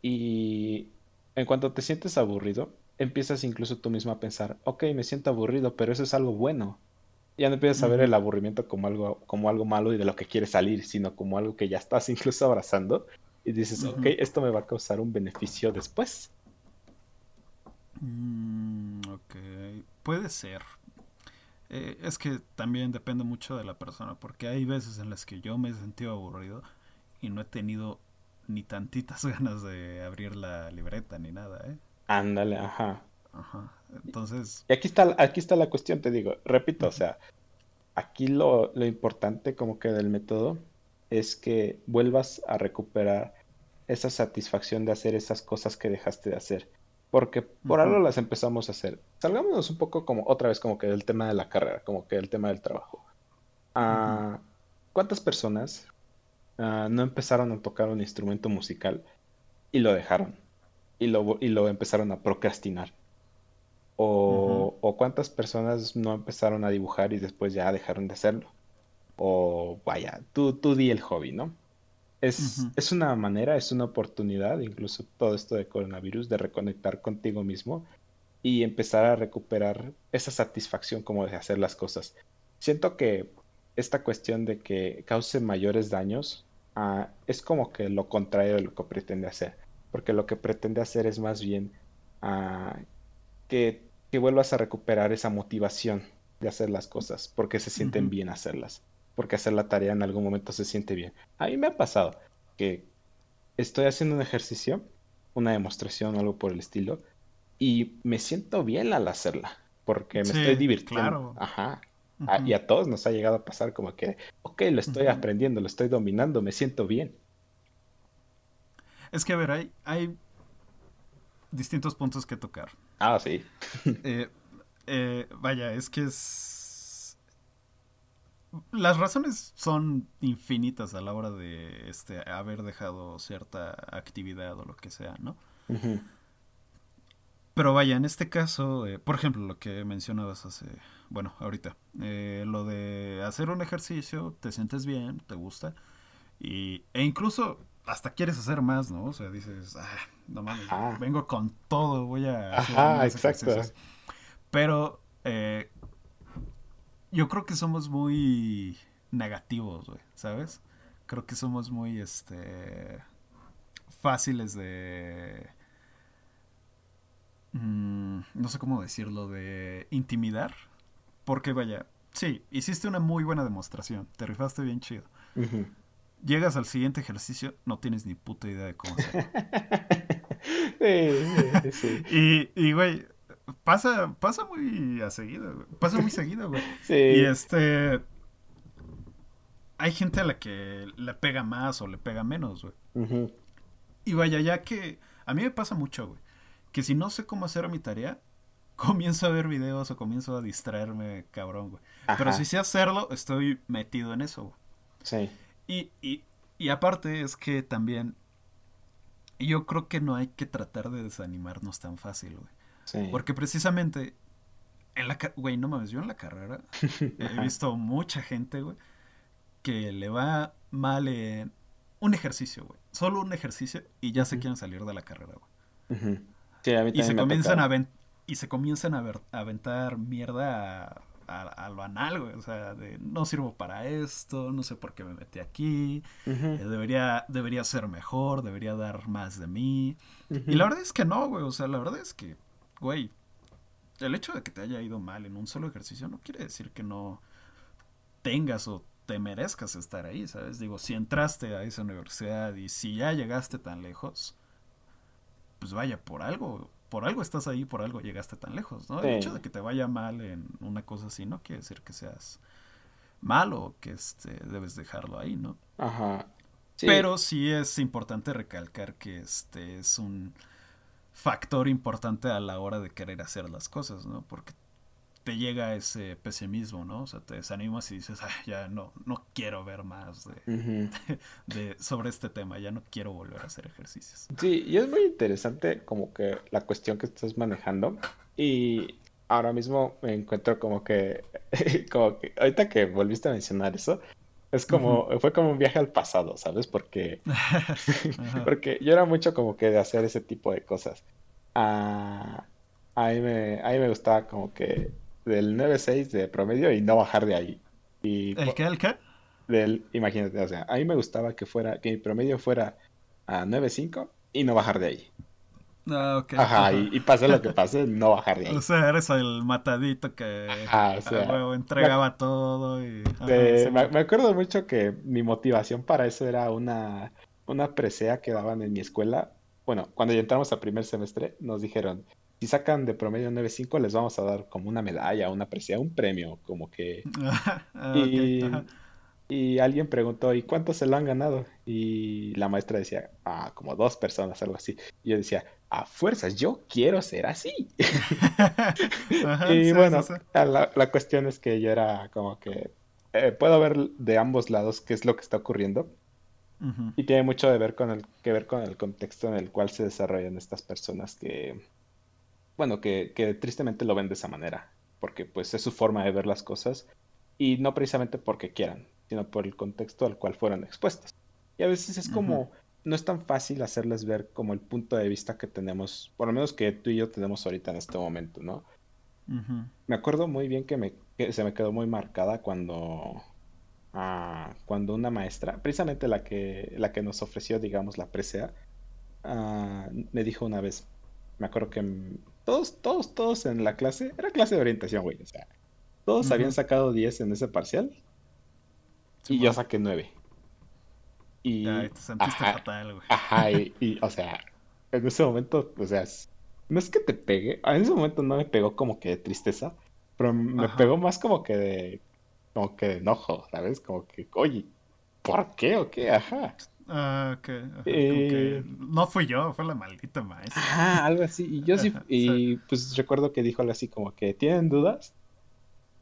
Speaker 2: Y en cuanto te sientes aburrido, empiezas incluso tú mismo a pensar, ok, me siento aburrido, pero eso es algo bueno. Ya no empiezas a ver el aburrimiento como algo, como algo malo y de lo que quieres salir, sino como algo que ya estás incluso abrazando y dices, ok, esto me va a causar un beneficio después.
Speaker 1: Mm, ok, puede ser. Eh, es que también depende mucho de la persona, porque hay veces en las que yo me he sentido aburrido y no he tenido ni tantitas ganas de abrir la libreta ni nada, ¿eh?
Speaker 2: Ándale, ajá.
Speaker 1: Ajá. Entonces.
Speaker 2: Y aquí está, aquí está la cuestión, te digo, repito, o sea, aquí lo, lo importante como que del método es que vuelvas a recuperar esa satisfacción de hacer esas cosas que dejaste de hacer. Porque por algo las empezamos a hacer. Salgámonos un poco como otra vez como que del tema de la carrera, como que del tema del trabajo. Ah, ¿Cuántas personas ah, no empezaron a tocar un instrumento musical y lo dejaron? Y lo, y lo empezaron a procrastinar. O, cuántas personas no empezaron a dibujar y después ya dejaron de hacerlo. O vaya, tú, tú di el hobby, ¿no? Es, es una manera, es una oportunidad, incluso todo esto de coronavirus, de reconectar contigo mismo y empezar a recuperar esa satisfacción como de hacer las cosas. Siento que esta cuestión de que cause mayores daños ah, es como que lo contrario de lo que pretende hacer, porque lo que pretende hacer es más bien ah, que que vuelvas a recuperar esa motivación de hacer las cosas, porque se sienten bien hacerlas, porque hacer la tarea en algún momento se siente bien. A mí me ha pasado que estoy haciendo un ejercicio, una demostración o algo por el estilo, y me siento bien al hacerla, porque me estoy divirtiendo. Ajá. y a todos nos ha llegado a pasar como que, ok, lo estoy aprendiendo, lo estoy dominando, me siento bien.
Speaker 1: Es que, a ver, hay, hay distintos puntos que tocar.
Speaker 2: Ah, sí.
Speaker 1: Eh, eh, vaya, es que es... Las razones son infinitas a la hora de este, haber dejado cierta actividad o lo que sea, ¿no? Pero vaya, en este caso, eh, por ejemplo, lo que mencionabas hace, bueno, ahorita, lo de hacer un ejercicio, te sientes bien, te gusta, y, e incluso hasta quieres hacer más, ¿no? O sea, dices, ah, no mames, vengo con todo, voy a
Speaker 2: hacer Ajá, exacto.
Speaker 1: Pero eh, yo creo que somos muy negativos, güey, ¿sabes? Creo que somos muy, este, fáciles de... Mm, no sé cómo decirlo, de intimidar. Porque vaya, sí, hiciste una muy buena demostración, te rifaste bien chido. Llegas al siguiente ejercicio, no tienes ni puta idea de cómo hacerlo. sí, sí. y, y, güey, pasa, pasa muy a seguido, güey. Pasa muy seguido, güey. Sí. Y este. Hay gente a la que le pega más o le pega menos, güey. Y vaya, ya que. A mí me pasa mucho, güey. Que si no sé cómo hacer mi tarea, comienzo a ver videos o comienzo a distraerme, cabrón, güey. Pero si sé hacerlo, estoy metido en eso, güey.
Speaker 2: Sí.
Speaker 1: Y, y, y aparte es que también yo creo que no hay que tratar de desanimarnos tan fácil, güey. Sí. Porque precisamente en la güey, no mames, yo en la carrera he visto mucha gente, güey, que le va mal en un ejercicio, güey. Solo un ejercicio y ya se quieren salir de la carrera, güey. sí, a mí y se comienzan a y se comienzan a, ver, a aventar mierda a, a, lo anal, güey. O sea, de no sirvo para esto, no sé por qué me metí aquí, eh, debería, debería ser mejor, debería dar más de mí. Y la verdad es que no, güey. O sea, la verdad es que, güey, el hecho de que te haya ido mal en un solo ejercicio no quiere decir que no tengas o te merezcas estar ahí, ¿sabes? Digo, si entraste a esa universidad y si ya llegaste tan lejos, pues vaya, por algo por algo estás ahí, por algo llegaste tan lejos, ¿no? El hecho de que te vaya mal en una cosa así no quiere decir que seas malo, que este, debes dejarlo ahí, ¿no?
Speaker 2: Ajá.
Speaker 1: Pero sí es importante recalcar que este es un factor importante a la hora de querer hacer las cosas, ¿no? Porque te llega ese pesimismo, ¿no? O sea, te desanimas y dices, Ay, ya no, no quiero ver más de, sobre este tema, ya no quiero volver a hacer ejercicios.
Speaker 2: Sí, y es muy interesante como que la cuestión que estás manejando y ahora mismo me encuentro como que, como que ahorita que volviste a mencionar eso, es como, fue como un viaje al pasado, ¿sabes? Porque, porque yo era mucho como que de hacer ese tipo de cosas. Ah, a, mí me, a mí me gustaba como que del 9.6 de promedio y no bajar de ahí. Y,
Speaker 1: ¿El qué? ¿El qué?
Speaker 2: Del, imagínate, o sea, a mí me gustaba que fuera, que mi promedio fuera a 9.5 y no bajar de ahí.
Speaker 1: Ah, ok.
Speaker 2: Ajá, y, y pase lo que pase, no bajar de ahí.
Speaker 1: O sea, eres el matadito que
Speaker 2: Ajá, o sea,
Speaker 1: a huevo entregaba todo y... ajá,
Speaker 2: de-
Speaker 1: sí.
Speaker 2: me, me acuerdo mucho que mi motivación para eso era una, una presea que daban en mi escuela. Bueno, cuando ya entramos a primer semestre, nos dijeron, si sacan de promedio 9.5 les vamos a dar como una medalla, una presea, un premio, como que...
Speaker 1: Ah,
Speaker 2: Y,
Speaker 1: ok, ajá.
Speaker 2: y alguien preguntó, ¿y cuántos se lo han ganado? Y la maestra decía, ah, como dos personas, algo así. Y yo decía, a fuerzas, yo quiero ser así.
Speaker 1: Ajá,
Speaker 2: Y
Speaker 1: sí,
Speaker 2: bueno,
Speaker 1: sí, sí.
Speaker 2: a la, la cuestión es que yo era como que eh, puedo ver de ambos lados qué es lo que está ocurriendo y tiene mucho de ver con el, que ver con el contexto en el cual se desarrollan estas personas que, bueno, que, que tristemente lo ven de esa manera, porque pues es su forma de ver las cosas y no precisamente porque quieran, sino por el contexto al cual fueron expuestos. Y a veces es como, no es tan fácil hacerles ver como el punto de vista que tenemos, por lo menos que tú y yo tenemos ahorita en este momento, ¿no? Me acuerdo muy bien que, me, que se me quedó muy marcada cuando, ah, cuando una maestra, precisamente la que, la que nos ofreció, digamos, la presea, ah, me dijo una vez, me acuerdo que todos, todos, todos en la clase, era clase de orientación, güey, o sea, todos habían sacado 10 en ese parcial y yo saqué 9. Y,
Speaker 1: te sentiste
Speaker 2: ajá,
Speaker 1: fatal, güey.
Speaker 2: Ajá, y, y, o sea, en ese momento, o sea, no es que te pegue, en ese momento no me pegó como que de tristeza, pero me
Speaker 1: Ajá.
Speaker 2: pegó más como que de, como que de enojo, ¿sabes? Como que, oye, ¿por qué o qué? Ajá.
Speaker 1: Ah, ok. ajá, como
Speaker 2: Eh,
Speaker 1: que no fui yo, fue la maldita maestra.
Speaker 2: Ajá, algo así. Y yo sí, y pues recuerdo que dijo algo así como que, ¿tienen dudas?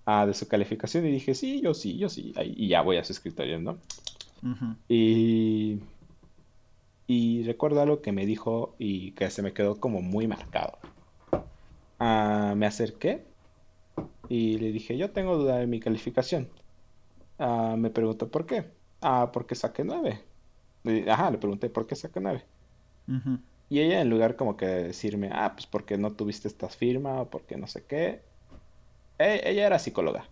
Speaker 2: Ah, de su calificación, y dije, sí, yo sí, yo sí, y ya voy a su escritorio, ¿no? Y, y recuerdo algo que me dijo y que se me quedó como muy marcado. Ah, me acerqué y le dije, yo tengo duda de mi calificación. Ah, me preguntó por qué. Ah, porque saqué nueve. Le- Ajá, le pregunté por qué saqué Y ella en lugar como que de decirme, ah, pues porque no tuviste esta firma o porque no sé qué. e- ella era psicóloga.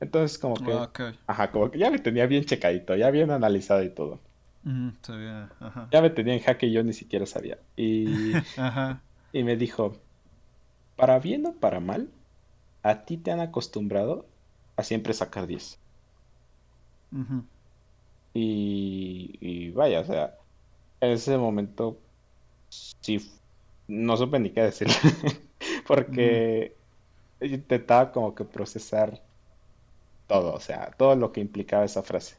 Speaker 2: Entonces como que,
Speaker 1: Ah,
Speaker 2: ajá, como que ya me tenía bien checadito, ya bien analizado y todo.
Speaker 1: Ujú, sabía, ajá.
Speaker 2: Ya me tenía en jaque y yo ni siquiera sabía. Y,
Speaker 1: Ajá.
Speaker 2: y me dijo, para bien o para mal, a ti te han acostumbrado a siempre sacar 10.
Speaker 1: ujú.
Speaker 2: Y, y vaya, o sea, ese momento sí, no supe ni qué decir. Porque intentaba como que procesar todo, o sea, todo lo que implicaba esa frase.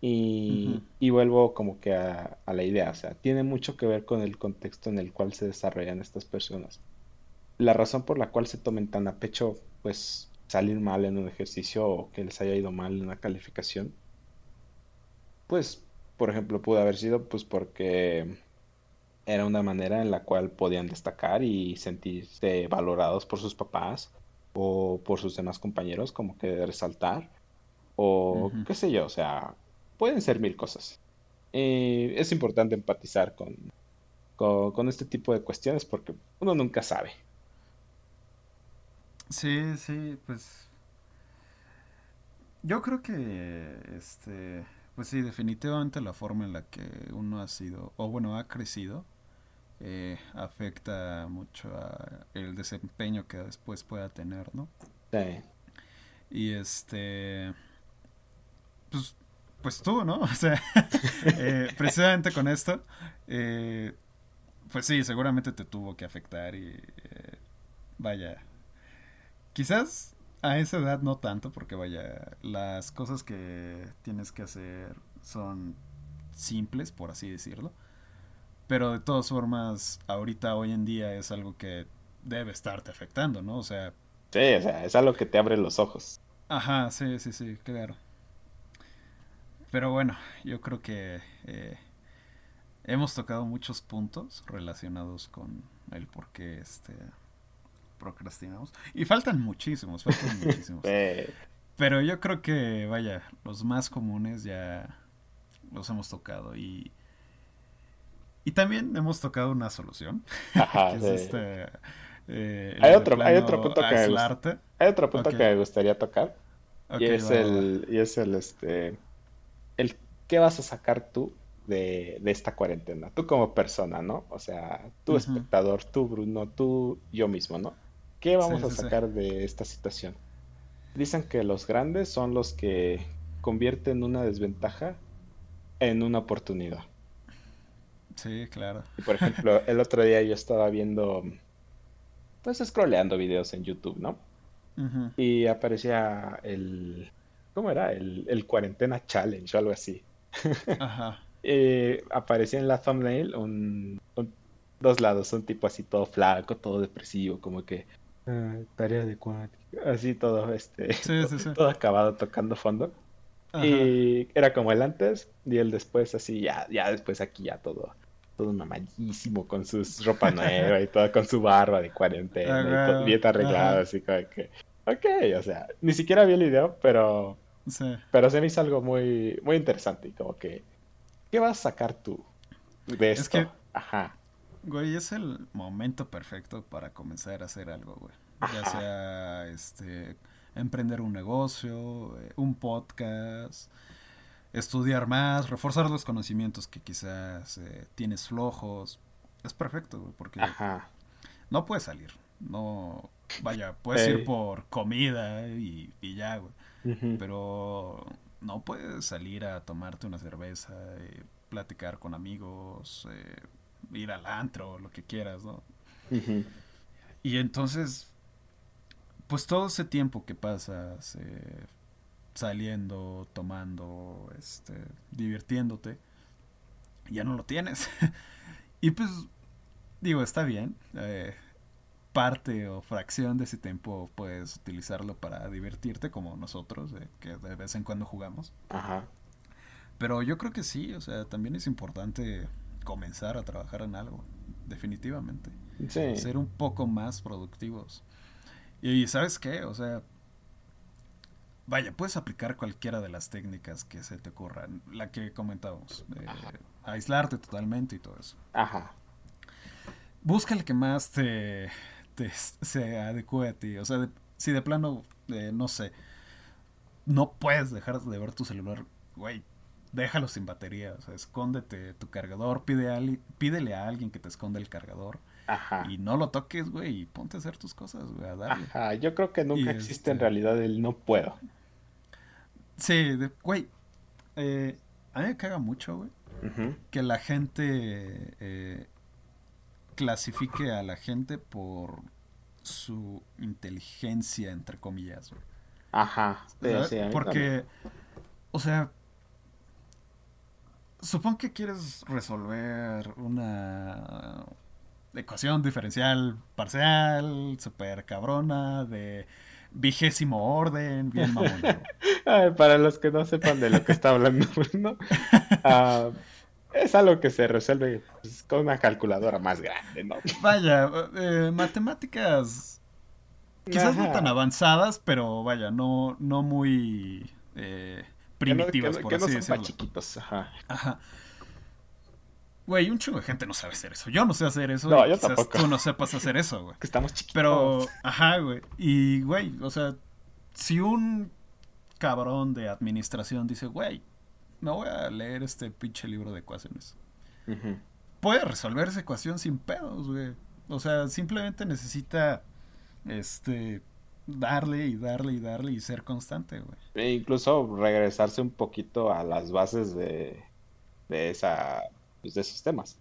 Speaker 2: Y, y vuelvo como que a, a la idea, o sea, tiene mucho que ver con el contexto en el cual se desarrollan estas personas. La razón por la cual se tomen tan a pecho, pues, salir mal en un ejercicio o que les haya ido mal en una calificación, pues, por ejemplo, pudo haber sido pues porque era una manera en la cual podían destacar y sentirse valorados por sus papás o por sus demás compañeros, como que resaltar, o qué sé yo, o sea, pueden ser mil cosas. Eh, es importante empatizar con, con, con este tipo de cuestiones porque uno nunca sabe.
Speaker 1: Sí, sí, pues. Yo creo que, este, pues sí, definitivamente la forma en la que uno ha sido, o bueno, ha crecido, eh, afecta mucho a el desempeño que después pueda tener, ¿no?
Speaker 2: Sí.
Speaker 1: Y este, pues, pues tú, ¿no? O sea, eh, precisamente con esto, eh, pues sí, seguramente te tuvo que afectar y vaya, quizás a esa edad no tanto, porque vaya, las cosas que tienes que hacer son simples, por así decirlo. Pero de todas formas, ahorita, hoy en día, es algo que debe estarte afectando, ¿no? O sea,
Speaker 2: Sí, o sea, es algo que te abre los ojos.
Speaker 1: Ajá, sí, sí, sí, claro. Pero bueno, yo creo que eh, hemos tocado muchos puntos relacionados con el por qué este, procrastinamos. Y faltan muchísimos, faltan muchísimos. Pero yo creo que, vaya, los más comunes ya los hemos tocado. Y, y también hemos tocado una solución,
Speaker 2: Ajá,
Speaker 1: que es este... eh,
Speaker 2: Hay
Speaker 1: de
Speaker 2: otro, hay otro punto que
Speaker 1: aislarte.
Speaker 2: Hay otro punto que me gustaría tocar. y es el, y es el, este, el qué vas a sacar tú de, esta cuarentena, tú como persona, ¿no? O sea, tú espectador, tú Bruno, tú yo mismo, ¿no? ¿Qué vamos a sacar de esta situación? Dicen que los grandes son los que convierten una desventaja en una oportunidad.
Speaker 1: Sí, claro.
Speaker 2: Y por ejemplo, el otro día yo estaba viendo, pues scrolleando videos en YouTube, ¿no? Y aparecía el, ¿cómo era? El, el cuarentena challenge o algo así. Ajá. Eh, aparecía en la thumbnail un, dos lados, un tipo así todo flaco, todo depresivo, como que ah, tarea de cuántica, así todo, este, todo acabado tocando fondo. Y era como el antes y el después, así, ya, ya después aquí ya todo, todo mamadísimo con sus ropa nueva y todo con su barba de cuarentena y dieta arreglada, así como que, ok, o sea, ni siquiera vi el video, pero, pero se me hizo algo muy, muy interesante y como que, ¿qué vas a sacar tú de esto? Es que, Ajá.
Speaker 1: Güey, es el momento perfecto para comenzar a hacer algo, güey. Ya sea, este emprender un negocio, eh, un podcast, estudiar más, reforzar los conocimientos que quizás eh, tienes flojos. Es perfecto, porque no puedes salir. No, vaya, puedes ir por comida y, ya, güey. Pero no puedes salir a tomarte una cerveza, y platicar con amigos, eh, ir al antro, lo que quieras, ¿no? Y entonces pues todo ese tiempo que pasas eh, saliendo, tomando, este, divirtiéndote, ya no lo tienes. y pues, digo, está bien. Eh, parte o fracción de ese tiempo puedes utilizarlo para divertirte como nosotros, eh, que de vez en cuando jugamos. Ajá. Pero yo creo que sí, o sea, también es importante comenzar a trabajar en algo, definitivamente. Sí. Ser un poco más productivos. Y sabes qué, o sea, vaya, puedes aplicar cualquiera de las técnicas que se te ocurran, la que comentábamos, aislarte totalmente y todo eso. Ajá. Busca el que más te, se adecue a ti, o sea, si de plano, eh, no sé, no puedes dejar de ver tu celular, güey, déjalo sin batería, o sea, escóndete tu cargador, pide a, pídele a alguien que te esconda el cargador Ajá. Y no lo toques, güey, y ponte a hacer tus cosas, güey, a darle.
Speaker 2: Ajá, yo creo que nunca existe en este realidad el no puedo.
Speaker 1: Sí, güey, eh, a mí me caga mucho, güey, que la gente eh, clasifique a la gente por su inteligencia, entre comillas, güey.
Speaker 2: Ajá, sí,
Speaker 1: Porque, o sea, supongo que quieres resolver una ecuación diferencial parcial, super cabrona, de vigésimo orden, bien mamón.
Speaker 2: Para los que no sepan de lo que está hablando ¿no? Ah, es algo que se resuelve pues, con una calculadora más grande, ¿no?
Speaker 1: Vaya, eh, matemáticas quizás no tan avanzadas, pero vaya, no, no muy eh, primitivas, por así decirlo. chiquitos, ajá. Ajá. Güey, un chingo de gente no sabe hacer eso. Yo no sé hacer eso. No, yo tampoco. Tú no sepas hacer eso, güey.
Speaker 2: Que estamos chiquitos.
Speaker 1: Pero, ajá, güey. Y, güey, o sea, si un cabrón de administración dice, güey, me voy a leer este pinche libro de ecuaciones. Puede resolver esa ecuación sin pedos, güey. O sea, simplemente necesita, este, darle y darle y darle y ser constante, güey.
Speaker 2: E incluso regresarse un poquito a las bases de, de esa pues, de esos temas.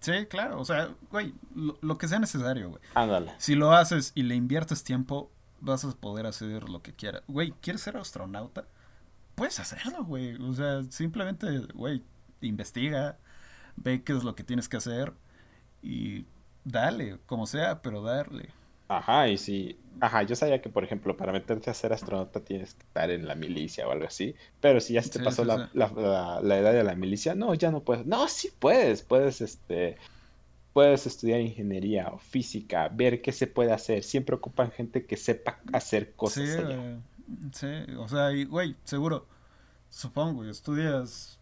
Speaker 1: Sí, claro, o sea, güey, lo, que sea necesario, güey.
Speaker 2: Ándale.
Speaker 1: Si lo haces y le inviertes tiempo, vas a poder hacer lo que quieras. Güey, ¿quieres ser astronauta? Puedes hacerlo, güey. O sea, simplemente, güey, investiga, ve qué es lo que tienes que hacer y dale, como sea, pero darle.
Speaker 2: Ajá, y si, ajá, yo sabía que, por ejemplo, para meterte a ser astronauta tienes que estar en la milicia o algo así, pero si ya se te pasó la, La, edad de la milicia, no, ya no puedes. No, sí puedes, puedes, este, puedes estudiar ingeniería o física, ver qué se puede hacer. Siempre ocupan gente que sepa hacer cosas.
Speaker 1: Sí, sí o sea, y, güey, seguro, supongo, estudias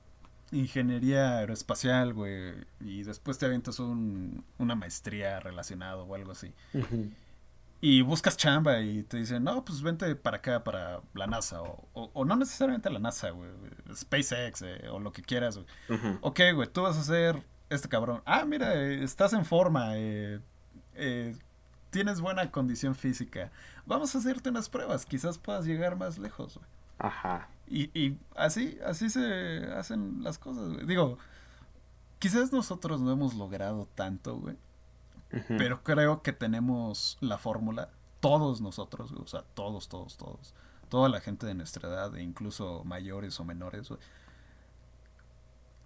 Speaker 1: ingeniería aeroespacial, güey, y después te avientas un, una maestría relacionada o algo así y buscas chamba y te dicen, no, pues vente para acá, para la NASA, o, o, no necesariamente la NASA, güey, SpaceX, eh, o lo que quieras, güey. Ok, güey, tú vas a ser este cabrón. Ah, mira, eh, estás en forma, eh, tienes buena condición física. Vamos a hacerte unas pruebas, quizás puedas llegar más lejos, güey.
Speaker 2: Ajá.
Speaker 1: Y, y así, así se hacen las cosas, güey. Digo, quizás nosotros no hemos logrado tanto, güey pero creo que tenemos la fórmula, todos nosotros, o sea, todos, todos, todos, toda la gente de nuestra edad, e incluso mayores o menores,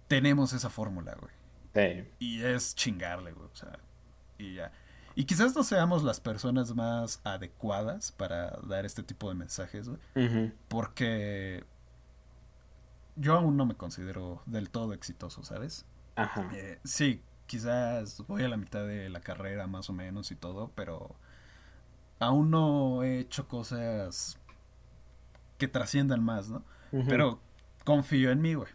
Speaker 1: tenemos esa fórmula, güey. Sí. Y es chingarle, güey, o sea, y ya. Y quizás no seamos las personas más adecuadas para dar este tipo de mensajes, güey. Porque yo aún no me considero del todo exitoso, ¿sabes?
Speaker 2: Ajá.
Speaker 1: Eh, sí, quizás voy a la mitad de la carrera más o menos y todo, pero aún no he hecho cosas que trasciendan más, ¿no? Pero confío en mí, güey.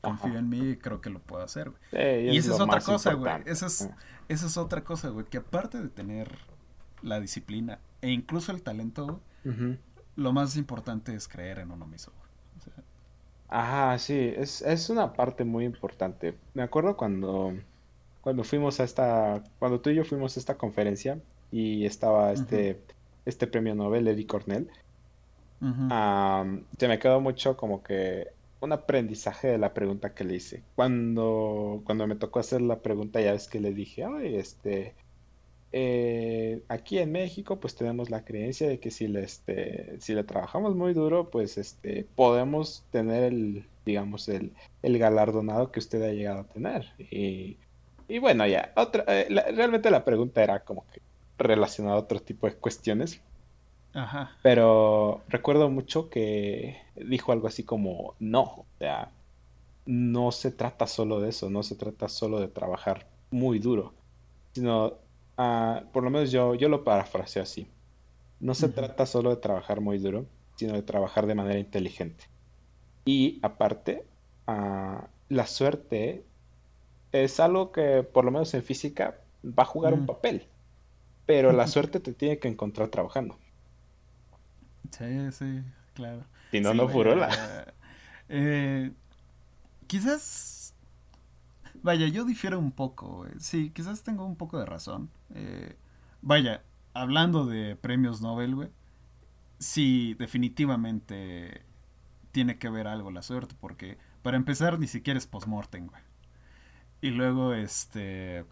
Speaker 1: Confío en mí y creo que lo puedo hacer, güey. y esa es otra cosa, güey. Esa es, esa es otra cosa, güey. Que aparte de tener la disciplina e incluso el talento, lo más importante es creer en uno mismo, güey.
Speaker 2: Ajá, sí, es, es una parte muy importante. Me acuerdo cuando cuando fuimos a esta, cuando tú y yo fuimos a esta conferencia y estaba este, este premio Nobel, Eddie Cornell, se me quedó mucho como que un aprendizaje de la pregunta que le hice. Cuando, cuando me tocó hacer la pregunta, ya ves que le dije, ay, este, eh, aquí en México, pues tenemos la creencia de que si le, este, si le trabajamos muy duro, pues este, podemos tener el, digamos, el, el galardonado que usted ha llegado a tener. Y y bueno, ya, otra, eh, realmente la pregunta era como que relacionada a otro tipo de cuestiones.
Speaker 1: Ajá.
Speaker 2: Pero recuerdo mucho que dijo algo así como, no, o sea, no se trata solo de eso, no se trata solo de trabajar muy duro, sino, uh, por lo menos yo, yo lo parafraseo así, no se trata solo de trabajar muy duro, sino de trabajar de manera inteligente. Y aparte, uh, la suerte es algo que por lo menos en física va a jugar un papel, pero la suerte te tiene que encontrar trabajando.
Speaker 1: Sí, sí, claro.
Speaker 2: Si no, no furola.
Speaker 1: Eh, quizás, vaya, yo difiero un poco. Sí, quizás tengo un poco de razón. Eh, vaya, hablando de premios Nobel, güey, sí, definitivamente tiene que ver algo la suerte, porque para empezar ni siquiera es post-mortem, güey. Y luego, este.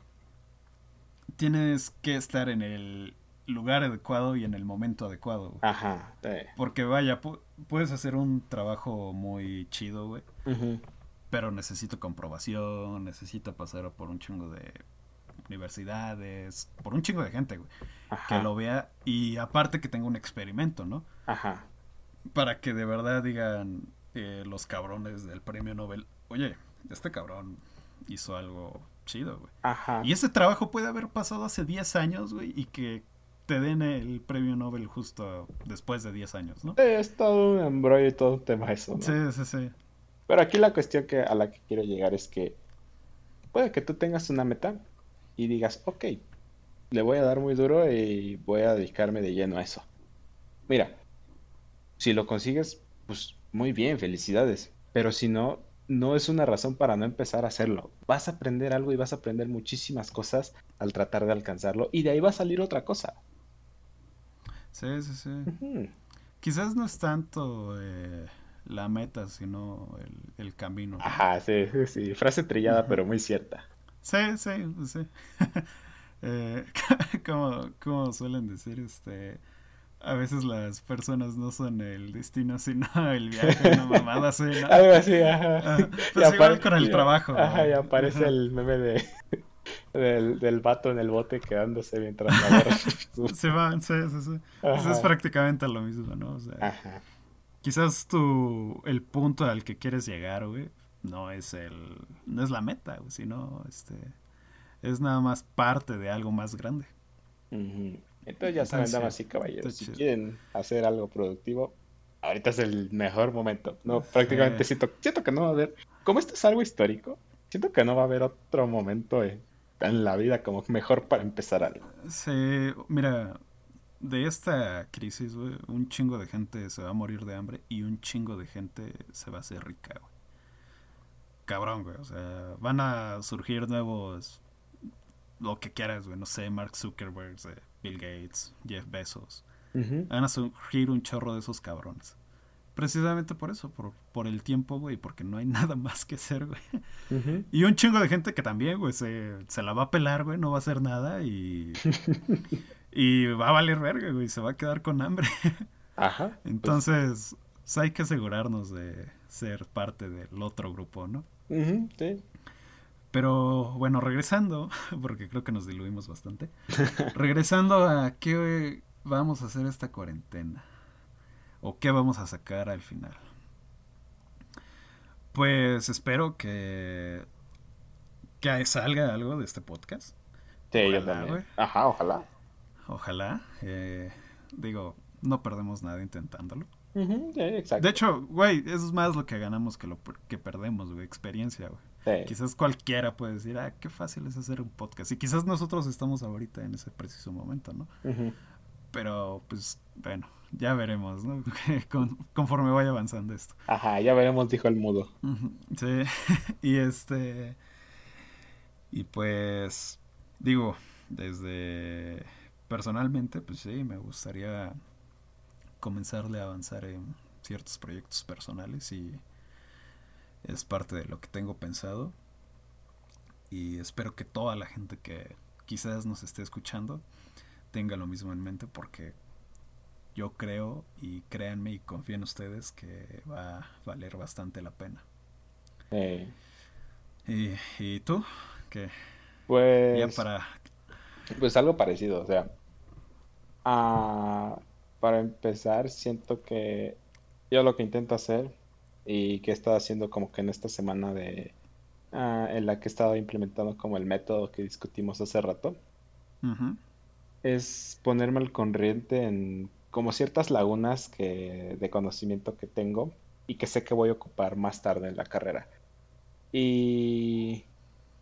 Speaker 1: Tienes que estar en el lugar adecuado y en el momento adecuado.
Speaker 2: Ajá.
Speaker 1: Porque vaya, puedes hacer un trabajo muy chido, güey. Pero necesito comprobación, necesito pasar por un chingo de universidades, por un chingo de gente, güey. Que lo vea y aparte que tenga un experimento, ¿no?
Speaker 2: Ajá.
Speaker 1: Para que de verdad digan eh, los cabrones del premio Nobel, oye, este cabrón hizo algo chido, güey.
Speaker 2: Ajá.
Speaker 1: Y ese trabajo puede haber pasado hace 10 años, güey, y que te den el premio Nobel justo después de 10 años, ¿no?
Speaker 2: es todo un embrollo y todo un tema eso, ¿no?
Speaker 1: Sí, sí, sí.
Speaker 2: Pero aquí la cuestión que, a la que quiero llegar es que puede que tú tengas una meta y digas, ok, le voy a dar muy duro y voy a dedicarme de lleno a eso. Mira, si lo consigues, pues muy bien, felicidades. Pero si no, no es una razón para no empezar a hacerlo. Vas a aprender algo y vas a aprender muchísimas cosas al tratar de alcanzarlo y de ahí va a salir otra cosa.
Speaker 1: Sí, sí, sí. Quizás no es tanto eh, la meta, sino el, camino.
Speaker 2: Ajá, sí, sí, frase trillada pero muy cierta.
Speaker 1: Sí, sí, sí. eh, como, como suelen decir, este a veces las personas no son el destino, sino el viaje, una mamada así, ¿no?
Speaker 2: Algo así, ajá.
Speaker 1: pues igual con el trabajo.
Speaker 2: Ajá, y aparece el meme de del, del vato en el bote quedándose mientras la
Speaker 1: Se van, sí, sí, sí. Eso es prácticamente lo mismo, ¿no? O sea,
Speaker 2: ajá.
Speaker 1: quizás tu, el punto al que quieres llegar, güey, no es el, no es la meta, güey, sino, este, es nada más parte de algo más grande.
Speaker 2: Uh entonces ya saben, damas y caballeros, si quieren hacer algo productivo, ahorita es el mejor momento. No, prácticamente siento, siento que no va a haber, como esto es algo histórico, siento que no va a haber otro momento en, la vida como mejor para empezar algo.
Speaker 1: Sí, mira, de esta crisis, güey, un chingo de gente se va a morir de hambre y un chingo de gente se va a hacer rica, güey. Cabrón, güey. O sea, van a surgir nuevos. Lo que quieras, güey. No sé, Mark Zuckerberg, eh, Bill Gates, Jeff Bezos. Van a surgir un chorro de esos cabrones. Precisamente por eso, por, por el tiempo, güey, porque no hay nada más que hacer, güey. Y un chingo de gente que también, güey, se, se la va a pelar, güey, no va a hacer nada y. y va a valer verga, güey, se va a quedar con hambre.
Speaker 2: Ajá. Pues.
Speaker 1: Entonces, pues hay que asegurarnos de ser parte del otro grupo, ¿no?
Speaker 2: sí.
Speaker 1: Pero bueno, regresando, porque creo que nos diluimos bastante. regresando a qué vamos a hacer esta cuarentena. O qué vamos a sacar al final. Pues espero que, que salga algo de este podcast.
Speaker 2: Sí, yo también. Ajá, ojalá.
Speaker 1: Ojalá. Eh, digo, no perdemos nada intentándolo.
Speaker 2: exacto.
Speaker 1: De hecho, güey, eso es más lo que ganamos que lo que perdemos, güey, experiencia, güey. Quizás cualquiera puede decir, ah, qué fácil es hacer un podcast. Y quizás nosotros estamos ahorita en ese preciso momento, ¿no? Pero, pues, bueno, ya veremos, ¿no? conforme vaya avanzando esto.
Speaker 2: Ajá, ya veremos, dijo el mudo.
Speaker 1: Sí, y este... Y pues, digo, desde personalmente, pues sí, me gustaría comenzarle a avanzar en ciertos proyectos personales y es parte de lo que tengo pensado y espero que toda la gente que quizás nos esté escuchando tenga lo mismo en mente porque yo creo y créanme y confío en ustedes que va a valer bastante la pena. ¿Y, ¿Y, tú? ¿Qué?
Speaker 2: Pues...
Speaker 1: Ya para...
Speaker 2: Pues algo parecido, o sea... para empezar, siento que yo lo que intento hacer y que he estado haciendo como que en esta semana de... Ah, en la que he estado implementando como el método que discutimos hace rato, es ponerme al corriente en como ciertas lagunas que, de conocimiento que tengo y que sé que voy a ocupar más tarde en la carrera. Y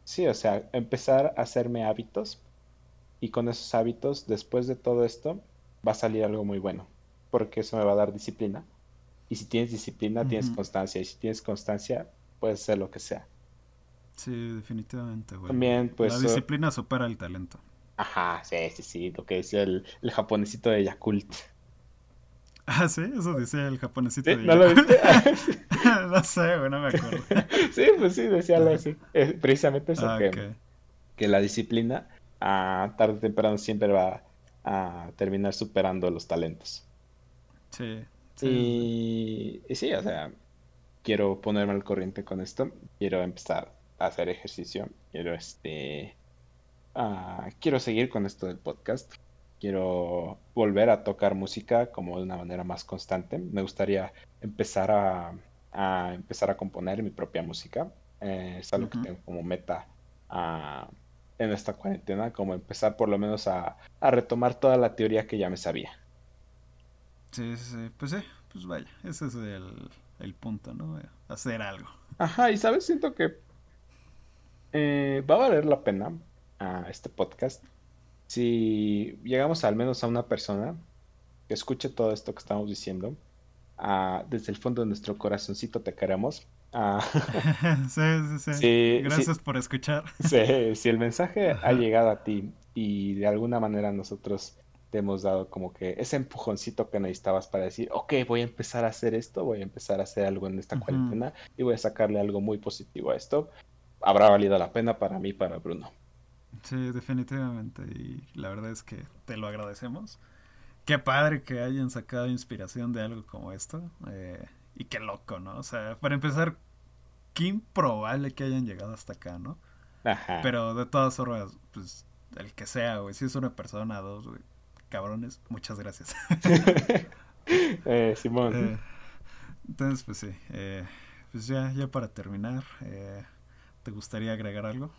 Speaker 2: sí, o sea, empezar a hacerme hábitos y con esos hábitos, después de todo esto, va a salir algo muy bueno, porque eso me va a dar disciplina. Y si tienes disciplina, tienes constancia, y si tienes constancia, puedes hacer lo que sea.
Speaker 1: Sí, definitivamente, güey.
Speaker 2: También, pues...
Speaker 1: La disciplina supera el talento.
Speaker 2: Ajá, sí, sí, sí, lo que decía el, el japonesito de Yakult.
Speaker 1: Ah, sí, eso decía el japonesito.
Speaker 2: ¿Sí? ¿No lo viste?
Speaker 1: no sé, güey, no me acuerdo.
Speaker 2: sí, pues sí, decía algo así. precisamente eso, ah, que, que, la disciplina a tarde o temprano siempre va a terminar superando los talentos.
Speaker 1: Sí.
Speaker 2: Y, y, sí, o sea, quiero ponerme al corriente con esto. Quiero empezar a hacer ejercicio. Quiero, este... Uh, quiero seguir con esto del podcast quiero volver a tocar música como de una manera más constante. Me gustaría empezar a, empezar a componer mi propia música. Eh, es algo que tengo como meta en esta cuarentena, como empezar por lo menos a, retomar toda la teoría que ya me sabía.
Speaker 1: Sí, sí, pues sí, pues vaya, ese es el, punto, ¿no? Hacer algo.
Speaker 2: Ajá, y sabes, siento que eh, va a valer la pena a este podcast si llegamos al menos a una persona que escuche todo esto que estamos diciendo, ah, desde el fondo de nuestro corazoncito te queremos. Ah,
Speaker 1: sí, sí, sí, Gracias por escuchar.
Speaker 2: Sí, si el mensaje ha llegado a ti y de alguna manera nosotros te hemos dado como que ese empujoncito que necesitabas para decir, ok, voy a empezar a hacer esto, voy a empezar a hacer algo en esta cuarentena y voy a sacarle algo muy positivo a esto, habrá valido la pena para mí, para Bruno.
Speaker 1: Sí, definitivamente. Y la verdad es que te lo agradecemos. Qué padre que hayan sacado inspiración de algo como esto. Eh, y qué loco, ¿no? O sea, para empezar, qué improbable que hayan llegado hasta acá, ¿no?
Speaker 2: Ajá.
Speaker 1: Pero de todas formas, pues, el que sea, güey, si es una persona, dos, güey, cabrones, muchas gracias.
Speaker 2: eh, Simón.
Speaker 1: Eh, entonces, pues sí, eh, pues ya, ya para terminar, ¿te gustaría agregar algo?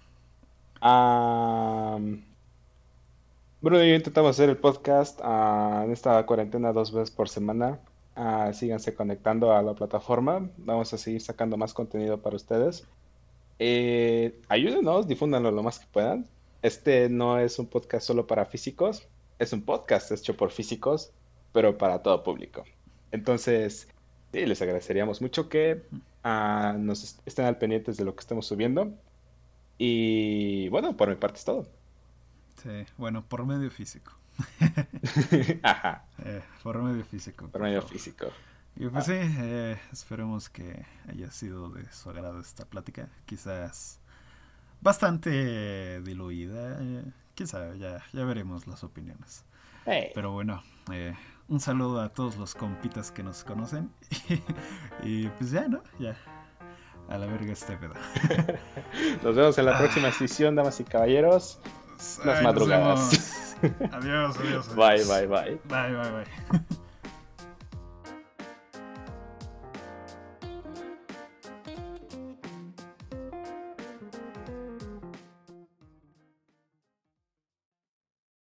Speaker 2: Bruno y yo intentamos hacer el podcast ah, en esta cuarentena dos veces por semana. Uh, síganse conectando a la plataforma. Vamos a seguir sacando más contenido para ustedes. Eh, ayúdenos, difúndanlo lo más que puedan. Este no es un podcast solo para físicos. Es un podcast hecho por físicos, pero para todo público. Entonces, sí, les agradeceríamos mucho que uh, nos estén al pendientes de lo que estemos subiendo. Y bueno, por mi parte es todo.
Speaker 1: Sí, bueno, por medio físico.
Speaker 2: Ajá.
Speaker 1: Eh, por medio físico.
Speaker 2: Por medio físico.
Speaker 1: Y pues sí, eh, esperemos que haya sido de su agrado esta plática. Quizás bastante diluida. Eh, quién sabe, ya, ya veremos las opiniones. Pero bueno, eh, un saludo a todos los compitas que nos conocen. y pues ya, ¿no? Ya. A la verga este pedo.
Speaker 2: nos vemos en la próxima sesión, damas y caballeros. Las madrugadas.
Speaker 1: adiós, adiós, adiós.
Speaker 2: Bye, bye, bye.
Speaker 1: Bye, bye, bye.